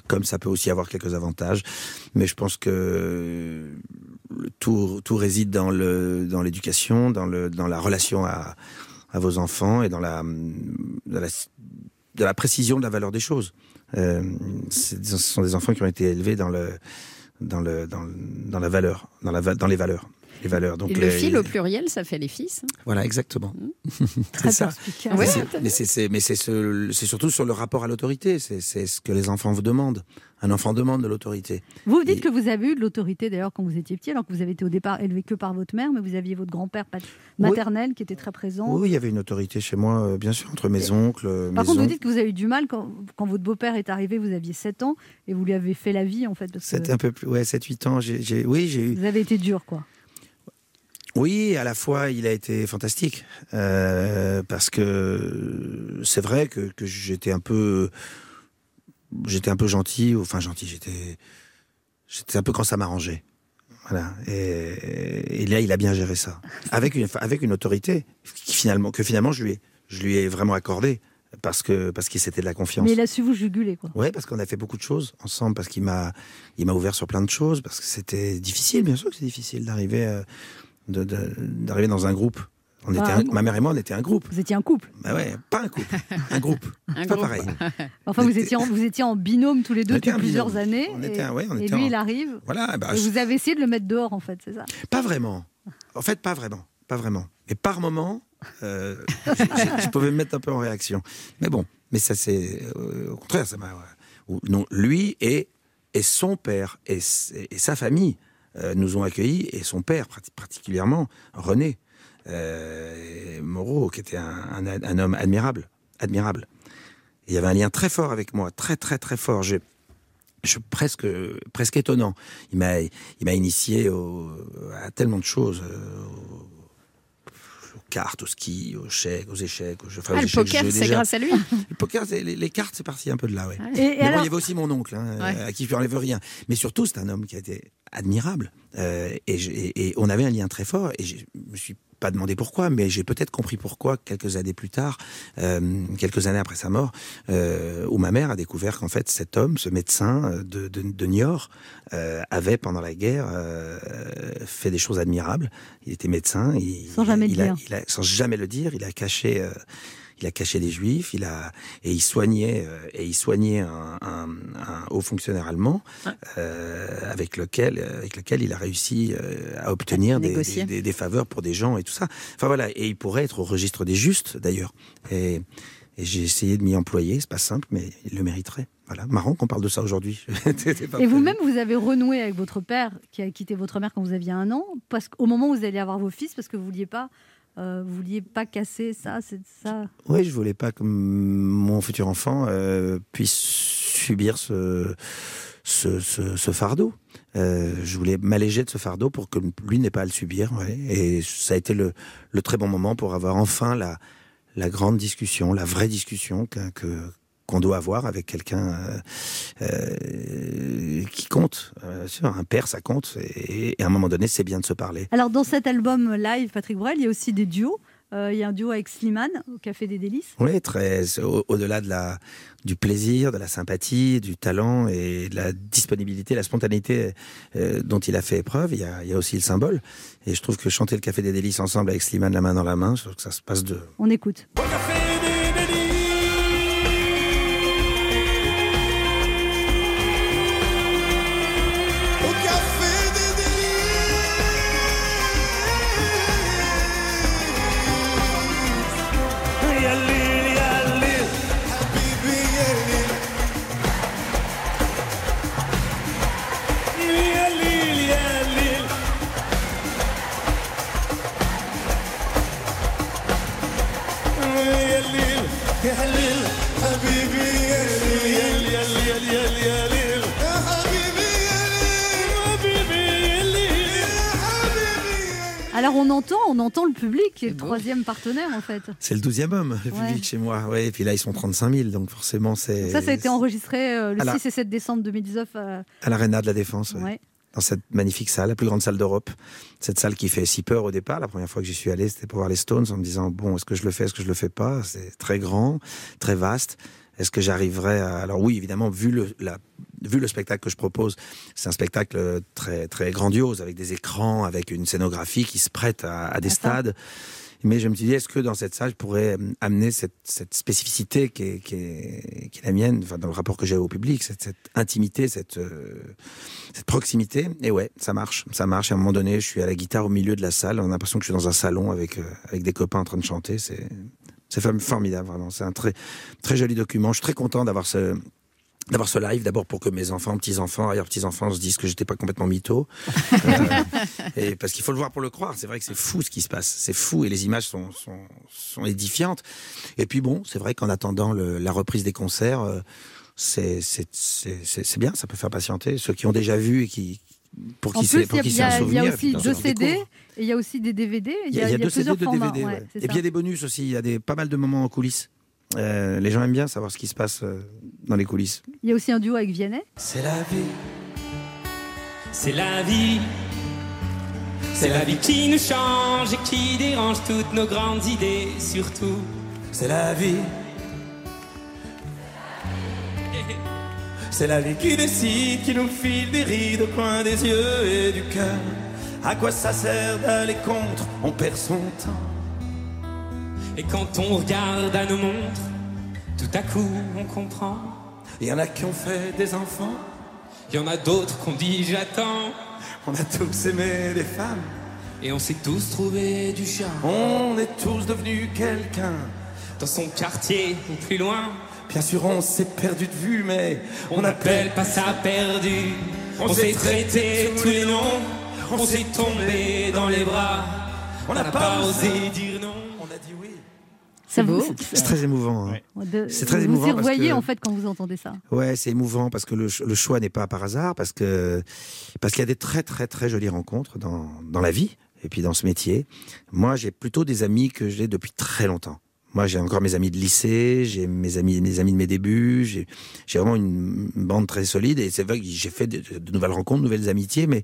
comme ça peut aussi avoir quelques avantages. Mais je pense que tout, tout réside dans le dans l'éducation, dans le dans la relation à, à vos enfants et dans la dans la, de la précision de la valeur des choses. Euh, ce sont des enfants qui ont été élevés dans le dans le dans, dans la valeur, dans la dans les valeurs, les valeurs. Donc Et le les- fil au pluriel, ça fait les fils. voilà, exactement. Très c'est ça. Ouais, Mais c'est- ce- surtout sur le rapport à l'autorité. C'est ce que les enfants vous demandent. Un enfant demande de l'autorité. Vous vous dites Et- que vous avez eu de l'autorité d'ailleurs quand vous étiez petit, alors que vous avez été au départ élevé que par votre mère, mais vous aviez votre grand-père maternel qui était très présent. Oui, il y avait une autorité chez moi, euh, bien sûr, entre mes oncles, euh, Par mes contre, vous dites que vous avez eu du mal quand, quand votre beau-père est arrivé, vous aviez 7 ans et vous lui avez fait la vie en fait. Parce que C'était un peu plus, ouais, 7-8 ans. J'ai- oui, j'ai eu. vous avez été dur quoi. Oui, à la fois, il a été fantastique euh, parce que c'est vrai que, que j'étais un peu, j'étais un peu gentil, enfin gentil, j'étais, j'étais un peu quand ça m'arrangeait. Voilà. Et, et là, il a bien géré ça avec une, avec une autorité qui finalement, que finalement, je lui ai, je lui ai vraiment accordé parce que parce qu'il s'était de la confiance. Mais il a su vous juguler quoi. Ouais, parce qu'on a fait beaucoup de choses ensemble, parce qu'il m'a, il m'a ouvert sur plein de choses, parce que c'était difficile, bien sûr que c'est difficile d'arriver, euh, de- de- d'arriver dans un groupe. On Bah, était un un- ma mère et moi, on était un groupe. Vous étiez un couple. Bah ouais, pas un couple, un groupe. Un pas groupe. pareil. Enfin, vous était- étiez en, vous étiez en binôme tous les deux depuis plusieurs binôme. années. On et, était un- ouais, on et était lui, en- il arrive. Voilà, bah, et je- vous avez essayé de le mettre dehors en fait, c'est ça? Pas vraiment. En fait, pas vraiment, pas vraiment. Mais par moment, euh, je pouvais me mettre un peu en réaction. Mais bon, mais ça c'est, euh, au contraire, ça m'a. Non, lui et et son père et, et sa famille nous ont accueillis et son père parti- particulièrement René euh, Moreau qui était un, homme admirable, admirable. Il y avait un lien très fort avec moi, très très très fort. Je, je presque presque étonnant. Il m'a initié à tellement de choses. euh, cartes, au ski, aux chèques, aux échecs. Aux jeux, enfin, Ah, aux le échecs, poker, c'est grâce à lui. le poker, les, les cartes, c'est parti un peu de là, ouais. Et, et Mais bon, il y avait aussi mon oncle, hein, Ouais. euh, à qui je n'enlève rien. Mais surtout, c'est un homme qui a été admirable. Euh, et, je- et- et on avait un lien très fort. Et je me suis pas demandé pourquoi, mais j'ai peut-être compris pourquoi quelques années plus tard, euh, quelques années après sa mort, euh, où ma mère a découvert qu'en fait cet homme, ce médecin euh, de, de, de Niort, euh, avait pendant la guerre fait des choses admirables. Il était médecin, il, Sans jamais il le a- dire. il a- sans jamais le dire, il a caché. Il a caché des juifs, il a et il soignait euh, et il soignait un, un- un haut fonctionnaire allemand euh, avec lequel avec lequel il a réussi euh, à obtenir des, Négocier. des- des- des faveurs pour des gens et tout ça. Enfin voilà, et il pourrait être au registre des justes d'ailleurs. Et, et j'ai essayé de m'y employer, c'est pas simple, mais il le mériterait. Voilà, marrant qu'on parle de ça aujourd'hui. Et vous-même, vous avez renoué avec votre père qui a quitté votre mère quand vous aviez un an, parce qu'au moment où vous alliez avoir vos fils, parce que vous vouliez pas, euh, vous vouliez pas casser ça, c'est ça? Oui, je voulais pas que mon futur enfant euh, puisse subir ce, ce, ce, fardeau. Euh, je voulais m'alléger de ce fardeau pour que lui n'ait pas à le subir. Et ça a été le, le très bon moment pour avoir enfin la, la grande discussion, la vraie discussion que- qu'on doit avoir avec quelqu'un euh, euh, qui compte. Euh, un père, ça compte. Et, et à un moment donné, c'est bien de se parler. Alors dans cet album live, Patrick Bruel, il y a aussi des duos. Euh, il y a un duo avec Slimane au Café des Délices. Oui, très au- au-delà de la du plaisir, de la sympathie, du talent et de la disponibilité, la spontanéité euh, dont il a fait épreuve, il y a, il y a aussi le symbole. Et je trouve que chanter le Café des Délices ensemble avec Slimane la main dans la main, je trouve que ça se passe de On écoute. يا Alors on entend, on entend le public, qui est le troisième partenaire en fait. C'est le 12e homme, le Ouais. public chez moi. Ouais, et puis là, ils sont 35 000, donc forcément, c'est. Ça, ça a été enregistré euh, le À la- 6 et 7 décembre 2019. euh, À l'Arena de la Défense, ouais. dans cette magnifique salle, la plus grande salle d'Europe. Cette salle qui fait si peur au départ. La première fois que j'y suis allé, c'était pour voir les Stones en me disant bon, est-ce que je le fais, est-ce que je le fais pas? C'est très grand, très vaste. Est-ce que j'arriverai à... Alors oui, évidemment, vu le, la... vu le spectacle que je propose, c'est un spectacle très, très grandiose, avec des écrans, avec une scénographie qui se prête à, à des stades. Mais je me suis dit, est-ce que dans cette salle, je pourrais euh, amener cette, cette spécificité qui est, qui, est, qui est la mienne, enfin, dans le rapport que j'ai au public, cette, cette intimité, cette, euh, cette proximité? Et ouais, ça marche, ça marche. Et à un moment donné, je suis à la guitare au milieu de la salle. On a l'impression que je suis dans un salon avec, euh, avec des copains en train de chanter. C'est, c'est formidable, vraiment. C'est un très, très joli document. Je suis très content d'avoir ce, d'avoir ce live. D'abord pour que mes enfants, petits-enfants, arrière-petits-enfants se disent que j'étais pas complètement mytho. Euh, et parce qu'il faut le voir pour le croire. C'est vrai que c'est fou ce qui se passe. C'est fou et les images sont, sont, sont édifiantes. Et puis bon, c'est vrai qu'en attendant le- la reprise des concerts, euh, c'est, c'est, bien. Ça peut faire patienter ceux qui ont déjà vu et qui, pour qui c'est, un il y souvenir. a aussi deux CD. Et il y a aussi des DVD. Il y a, il y a deux CD, deux formats. DVD. ouais, ouais. c'est Et ça. puis il y a des bonus aussi. Il y a des, pas mal de moments en coulisses. Euh, les gens aiment bien savoir ce qui se passe euh, dans les coulisses. Il y a aussi un duo avec Vianney. C'est la vie. C'est la vie. C'est la vie qui nous change et qui dérange toutes nos grandes idées, surtout. C'est la vie. C'est la vie qui décide, qui nous file des rides au coin des yeux et du cœur. À quoi ça sert d'aller contre? On perd son temps. Et quand on regarde à nos montres, tout à coup on comprend. Il y en a qui ont fait des enfants, il y en a d'autres qu'on dit j'attends. On a tous aimé des femmes, et on s'est tous trouvé du charme. On est tous devenus quelqu'un, dans son quartier ou plus loin. Bien sûr, on s'est perdu de vue, mais on n'appelle pas ça perdu. On s'est traité tous les noms, on s'est tombé dans les bras. On n'a pas osé dire non, on a dit oui. Ça vous- C'est très émouvant. hein. C'est très vous émouvant revoyez que- en fait quand vous entendez ça. Ouais, c'est émouvant parce que le, le choix n'est pas par hasard, parce que parce qu'il y a des très très très jolies rencontres dans dans la vie et puis dans ce métier. Moi, j'ai plutôt des amis que j'ai depuis très longtemps. Moi, j'ai encore mes amis de lycée, j'ai mes amis mes amis de mes débuts, j'ai vraiment une bande très solide et c'est vrai que j'ai fait de, de nouvelles rencontres, de nouvelles amitiés, mais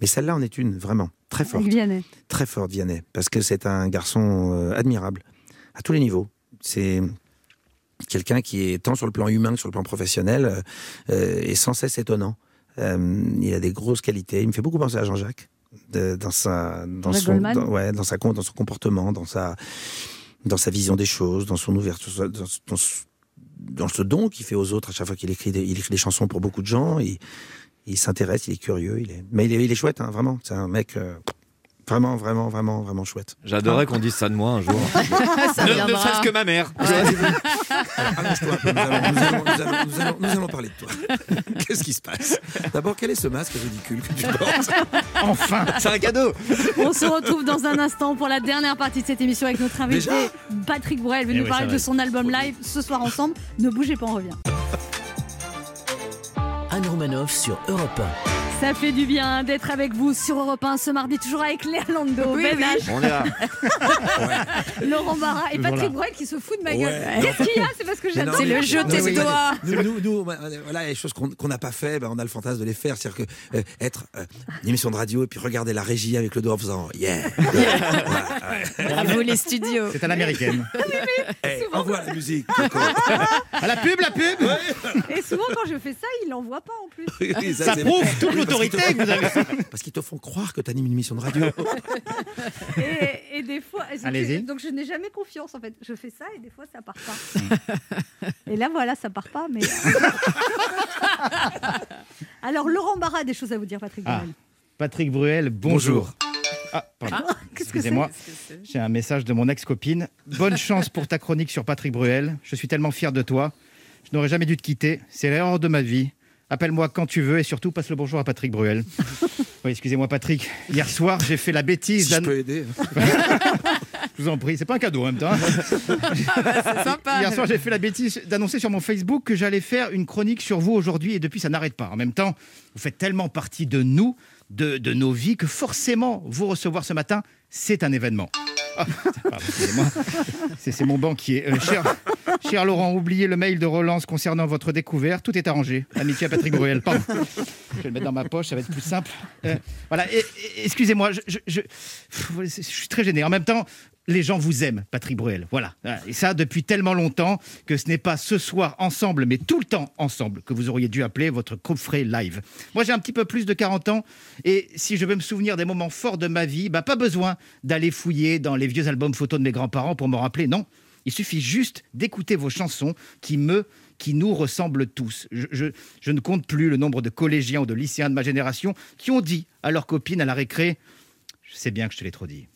mais celle-là en est une vraiment très forte, Vianney. très forte Vianney, parce que c'est un garçon euh, admirable à tous les niveaux. C'est quelqu'un qui est tant sur le plan humain que sur le plan professionnel euh, euh, est sans cesse étonnant. Euh, il a des grosses qualités. Il me fait beaucoup penser à Jean-Jacques de- dans sa dans son dans, ouais, dans sa dans son comportement, dans sa dans sa vision des choses, dans son ouverture, dans, dans ce- don qu'il fait aux autres à chaque fois qu'il écrit des, il écrit des chansons pour beaucoup de gens. Il, il s'intéresse, il est curieux, il est mais il est, il est chouette, hein, vraiment. C'est un mec euh, vraiment, vraiment, vraiment, vraiment chouette. J'adorerais qu'on dise ça de moi un jour. Ça ne, ne serait-ce que ma mère. Allonge-toi nous allons, nous allons- nous allons- nous allons- nous allons parler de toi. Qu'est-ce qui se passe? D'abord, quel est ce masque ridicule que tu portes? Enfin C'est un cadeau On se retrouve dans un instant pour la dernière partie de cette émission avec notre invité Déjà? Patrick Bruel, venu Eh nous oui, parler ça de son album live ce soir ensemble. Ne bougez pas, on revient. Anne Romanoff sur Europe Ça fait du bien d'être avec vous sur Europe 1 ce mardi, toujours avec Léa Lando, Oui, Ben oui. H, On est là. Laurent Barra et Patrick. Bruel qui se fout de ma Ouais. gueule. Qu'est-ce qu'il y a? C'est parce que j'adore. C'est le jeu non, tes doigts. Nous, nous, nous, voilà, les choses qu'on n'a pas fait, bah, on a le fantasme de les faire. C'est-à-dire que euh, être euh, une émission de radio et puis regarder la régie avec le doigt en faisant yeah. Voilà, ouais. Bravo les studios. C'est à l'américaine. Hey, envoie la musique. À la pub, la pub Et souvent quand je fais ça, il l'envoie pas en plus. Ça c'est- prouve toute Oui, parce qu'ils que vous avez. te- Parce qu'ils te font croire que tu animes une émission de radio. Et, et des fois, et donc, Allez-y. donc je n'ai jamais confiance en fait. Je fais ça et des fois ça part pas. et là voilà, ça part pas. Mais alors Laurent Barra a des choses à vous dire, Patrick Ah. Bruel. Patrick Bruel, bonjour. Ah, pardon. Que Excusez-moi. J'ai un message de mon ex-copine. Bonne chance pour ta chronique sur Patrick Bruel. Je suis tellement fier de toi. Je n'aurais jamais dû te quitter. C'est l'erreur de ma vie. Appelle-moi quand tu veux et surtout passe le bonjour à Patrick Bruel. Oui, excusez-moi Patrick. Hier soir, j'ai fait la bêtise Si je peux aider. Je vous en prie, c'est pas un cadeau en même temps. hein. C'est sympa. Hier soir, j'ai fait la bêtise d'annoncer sur mon Facebook que j'allais faire une chronique sur vous aujourd'hui et depuis, ça n'arrête pas. En même temps, vous faites tellement partie de nous, de, de nos vies que forcément vous recevoir ce matin, c'est un événement. C'est mon banquier. Euh, cher, Laurent, oubliez le mail de relance concernant votre découverte. Tout est arrangé. Amitié à Patrick Bruel. Pardon. Je vais le mettre dans ma poche, ça va être plus simple. Euh, voilà. Excusez-moi, je suis très gêné. En même temps, les gens vous aiment, Patrick Bruel. Voilà. Et ça, depuis tellement longtemps que ce n'est pas ce soir ensemble, mais tout le temps ensemble que vous auriez dû appeler votre frais live. Moi, j'ai un petit peu plus de 40 ans et si je veux me souvenir des moments forts de ma vie, bah, pas besoin d'aller fouiller dans les vieux albums photos de mes grands-parents pour me rappeler. Non. Il suffit juste d'écouter vos chansons qui me qui nous ressemblent tous. Je, je- je ne compte plus le nombre de collégiens ou de lycéens de ma génération qui ont dit à leurs copines à la récré Je sais bien que je te l'ai trop dit.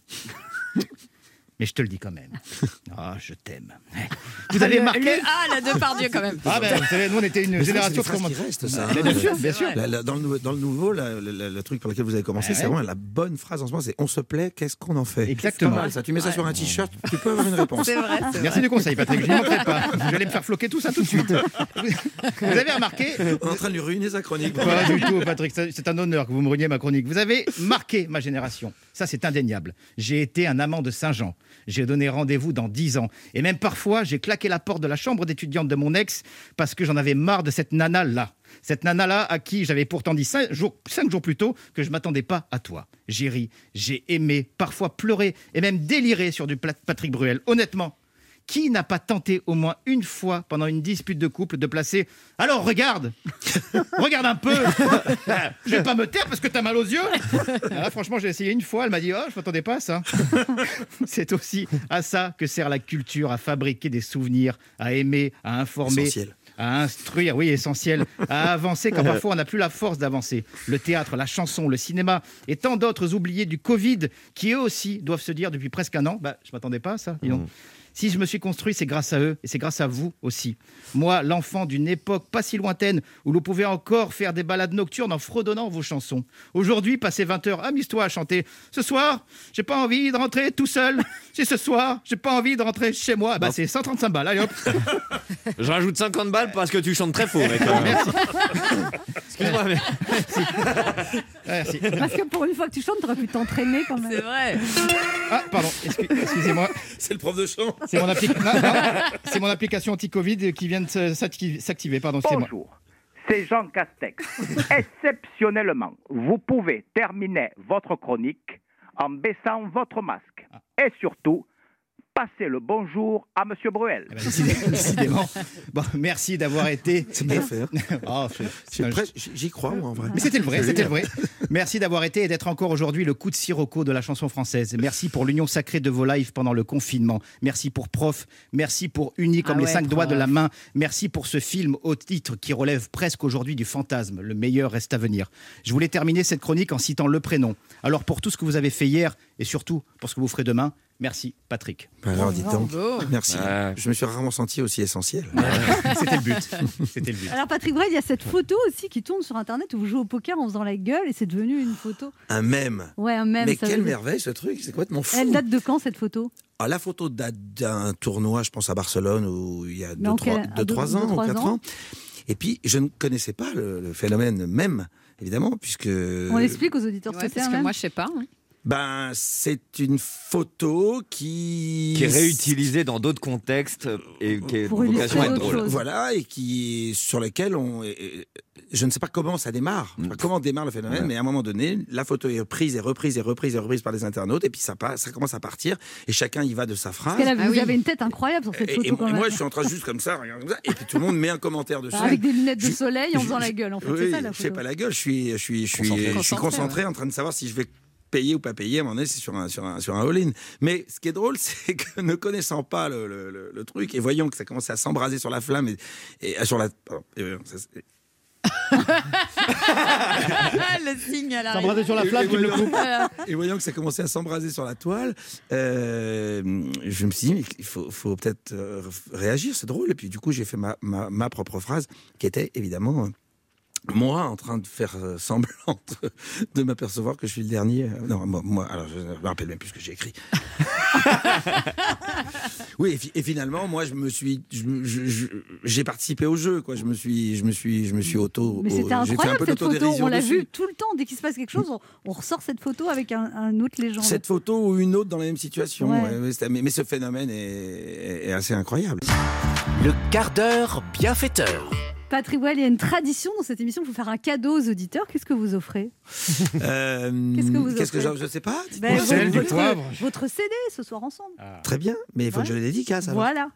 Mais je te le dis quand même. Ah, je t'aime. Vous avez marqué le A, la Depardieu, quand même. Ah ben, vous savez, nous on était une Mais génération phrases trop qui restent, ça. Mais bien sûr, bien sûr. La- la- dans, le, nouveau- dans le nouveau, la- la- la- le truc pour lequel vous avez commencé, Ouais, c'est ouais. vraiment la bonne phrase en ce moment, c'est on se plaît, qu'est-ce qu'on en fait? Exactement. Mal, ça. Tu mets ça sur un t-shirt, tu peux avoir une réponse. C'est vrai. Merci du conseil, Patrick. Je n'y manquerai pas. Vous allez me faire floquer tout ça tout de suite. Vous avez remarqué On est en train de lui ruiner sa chronique. Pas du tout, Patrick. C'est c'est un honneur que vous me ruiniez ma chronique. Vous avez marqué ma génération. Ça, c'est indéniable. J'ai été un amant de Saint-Jean. J'ai donné rendez-vous dans 10 ans. Et même parfois, j'ai claqué la porte de la chambre d'étudiante de mon ex parce que j'en avais marre de cette nana-là. Cette nana-là à qui j'avais pourtant dit cinq jours, plus tôt que je m'attendais pas à toi. J'ai ri, j'ai aimé, parfois pleuré et même déliré sur du Patrick Bruel. Honnêtement, qui n'a pas tenté au moins une fois pendant une dispute de couple de placer Alors regarde Regarde un peu Je vais pas me taire parce que t'as mal aux yeux Ah, Là, franchement, j'ai essayé une fois, elle m'a dit Oh, je m'attendais pas à ça. C'est aussi à ça que sert la culture, à fabriquer des souvenirs, à aimer, à informer. Essentiel. À instruire, oui, essentiel, à avancer quand parfois on n'a plus la force d'avancer. Le théâtre, la chanson, le cinéma et tant d'autres oubliés du Covid qui eux aussi doivent se dire depuis presque un an bah, Je m'attendais pas à ça, dis donc. Si je me suis construit, c'est grâce à eux et c'est grâce à vous aussi. Moi, l'enfant d'une époque pas si lointaine où l'on pouvait encore faire des balades nocturnes en fredonnant vos chansons. Aujourd'hui, passé 20 heures, amuse-toi à chanter. Ce soir, j'ai pas envie de rentrer tout seul. Si ce soir, j'ai pas envie de rentrer chez moi, bah, c'est 135 balles. Allez hop. Je rajoute 50 balles parce que tu chantes très faux, mec. Excuse-moi, mais. Merci. Parce que pour une fois que tu chantes, t'aurais pu t'entraîner quand même. C'est vrai. Ah, pardon, excu- excusez-moi. C'est le prof de chant. C'est mon, appli- application anti-Covid qui vient de s'activer. Pardon. Bonjour, c'est Jean Castex. Exceptionnellement, vous pouvez terminer votre chronique en baissant votre masque. Et surtout, passez le bonjour à Monsieur Bruel. Eh ben, décidément. Bon, merci d'avoir été. C'est bien fait. hein. Oh, J'y crois, moi, en vrai. Mais c'était le vrai, c'était le vrai. Merci d'avoir été et d'être encore aujourd'hui le coup de sirocco de la chanson française. Merci pour l'union sacrée de vos lives pendant le confinement. Merci pour Prof. Merci pour Uni comme Ah les ouais, cinq doigts de la main. Merci pour ce film au titre qui relève presque aujourd'hui du fantasme. Le meilleur reste à venir. Je voulais terminer cette chronique en citant le prénom. Alors pour tout ce que vous avez fait hier et surtout pour ce que vous ferez demain, merci Patrick. Bah alors, dis donc. Merci. Ouais. Je me suis rarement senti aussi essentiel. C'était le but. C'était le but. Alors Patrick Bruel, il y a cette photo aussi qui tourne sur internet où vous jouez au poker en faisant la gueule et c'est devenu une photo. Un mème. Ouais, un même. Mais quelle merveille ce truc, c'est complètement fou. Elle date de quand cette photo? Ah, la photo date d'un tournoi, je pense à Barcelone, où il y a Mais en 2-3 quel- ah, deux- ans deux, ou trois 4 ans. ans. Et puis, je ne connaissais pas le, le phénomène même, évidemment, puisque. On l'explique aux auditeurs Ouais, parce que mème moi, je sais pas. hein. Ben, c'est une photo qui. Qui est réutilisé dans d'autres contextes et qui est Pour vocation à être drôle. chose. Voilà, et qui sur lequel on. Je ne sais pas comment ça démarre, je sais pas comment démarre le phénomène, mais à un moment donné, la photo est reprise et reprise et reprise et reprise par les internautes, et puis ça, passe, ça commence à partir, et chacun y va de sa phrase. Parce Ah vous avez une tête incroyable sur cette Et, photo et quand moi, même. moi, je suis en train juste comme ça, regarde comme ça, et puis tout le monde met un commentaire dessus. Avec des lunettes de Je- soleil en je- faisant la gueule, en fait. Oui, c'est ça la je fais photo. pas la gueule, je suis, je suis, je suis, Concentré. je suis Concentré, concentré en train de savoir si je vais payer ou pas payer. À un moment donné, c'est sur un, sur un, sur un all-in. Mais ce qui est drôle, c'est que ne connaissant pas le, le- le- le truc et voyant que ça commençait à s'embraser sur la flamme et, et- ah, sur la. pardon, et, euh, ça, le signe à. S'embraser sur la flamme, tu me le coupes. Et voyant que ça commençait à s'embraser sur la toile, euh, je me suis dit, mais il faut, faut peut-être euh, réagir, c'est drôle. Et puis du coup, j'ai fait ma, ma, ma propre phrase qui était évidemment. Moi en train de faire euh, semblant de, de m'apercevoir que je suis le dernier. Euh, Non, moi, moi, alors je me rappelle même plus ce que j'ai écrit. oui, et, fi- et finalement, moi, je me suis, j'ai participé au jeu, quoi. Je me suis, je me suis, je me suis auto. Mais c'était fait un incroyable peu cette photo. On l'a vu tout le temps. Dès qu'il se passe quelque chose, on, on ressort cette photo avec un, un autre légende. Cette photo ou une autre dans la même situation. Ouais. ouais, ouais, c'était- mais, mais ce phénomène est, est assez incroyable. Le quart d'heure bienfaiteur. Patrick Well, il y a une tradition dans cette émission. Il faut faire un cadeau aux auditeurs. Qu'est-ce que vous offrez? Euh, Qu'est-ce que vous que offrez? je, je sais pas. Ben. Sel, du votre, poivre. votre CD ce soir ensemble. Très bien, mais il faut que je le dédicace. alors. Voilà.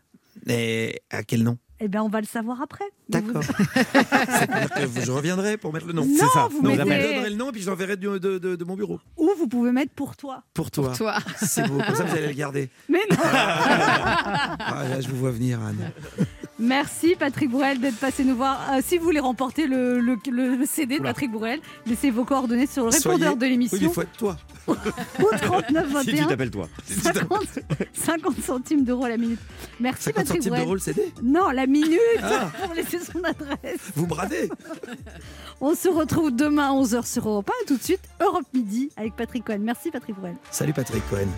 Et à quel nom? Eh bien, on va le savoir après. D'accord. Je reviendrai pour mettre le nom. Non, C'est ça. vous Non, mettez- me donnerez le nom et puis je l'enverrai de, de, de- de mon bureau. Ou vous pouvez mettre pour toi. Pour toi. Toi. C'est beau. Comme ça, vous allez le garder. Mais non. Ah, là, je vous vois venir, Anne. Merci Patrick Bourrel d'être passé nous voir. Euh, si vous voulez remporter le, le- CD de Oula. Patrick Bourrel, laissez vos coordonnées sur le répondeur Soyez- de l'émission. Oui, il faut être toi. Ou 39 Si tu 21 t'appelles toi. 50, 50 centimes d'euros la minute. Merci 50 Patrick centimes d'euros le CD Non, la minute Ah. pour laisser son adresse. Vous bradez On se retrouve demain à 11h sur Europe 1 et tout de suite Europe Midi avec Patrick Cohen. Merci Patrick Bourrel. Salut Patrick Cohen.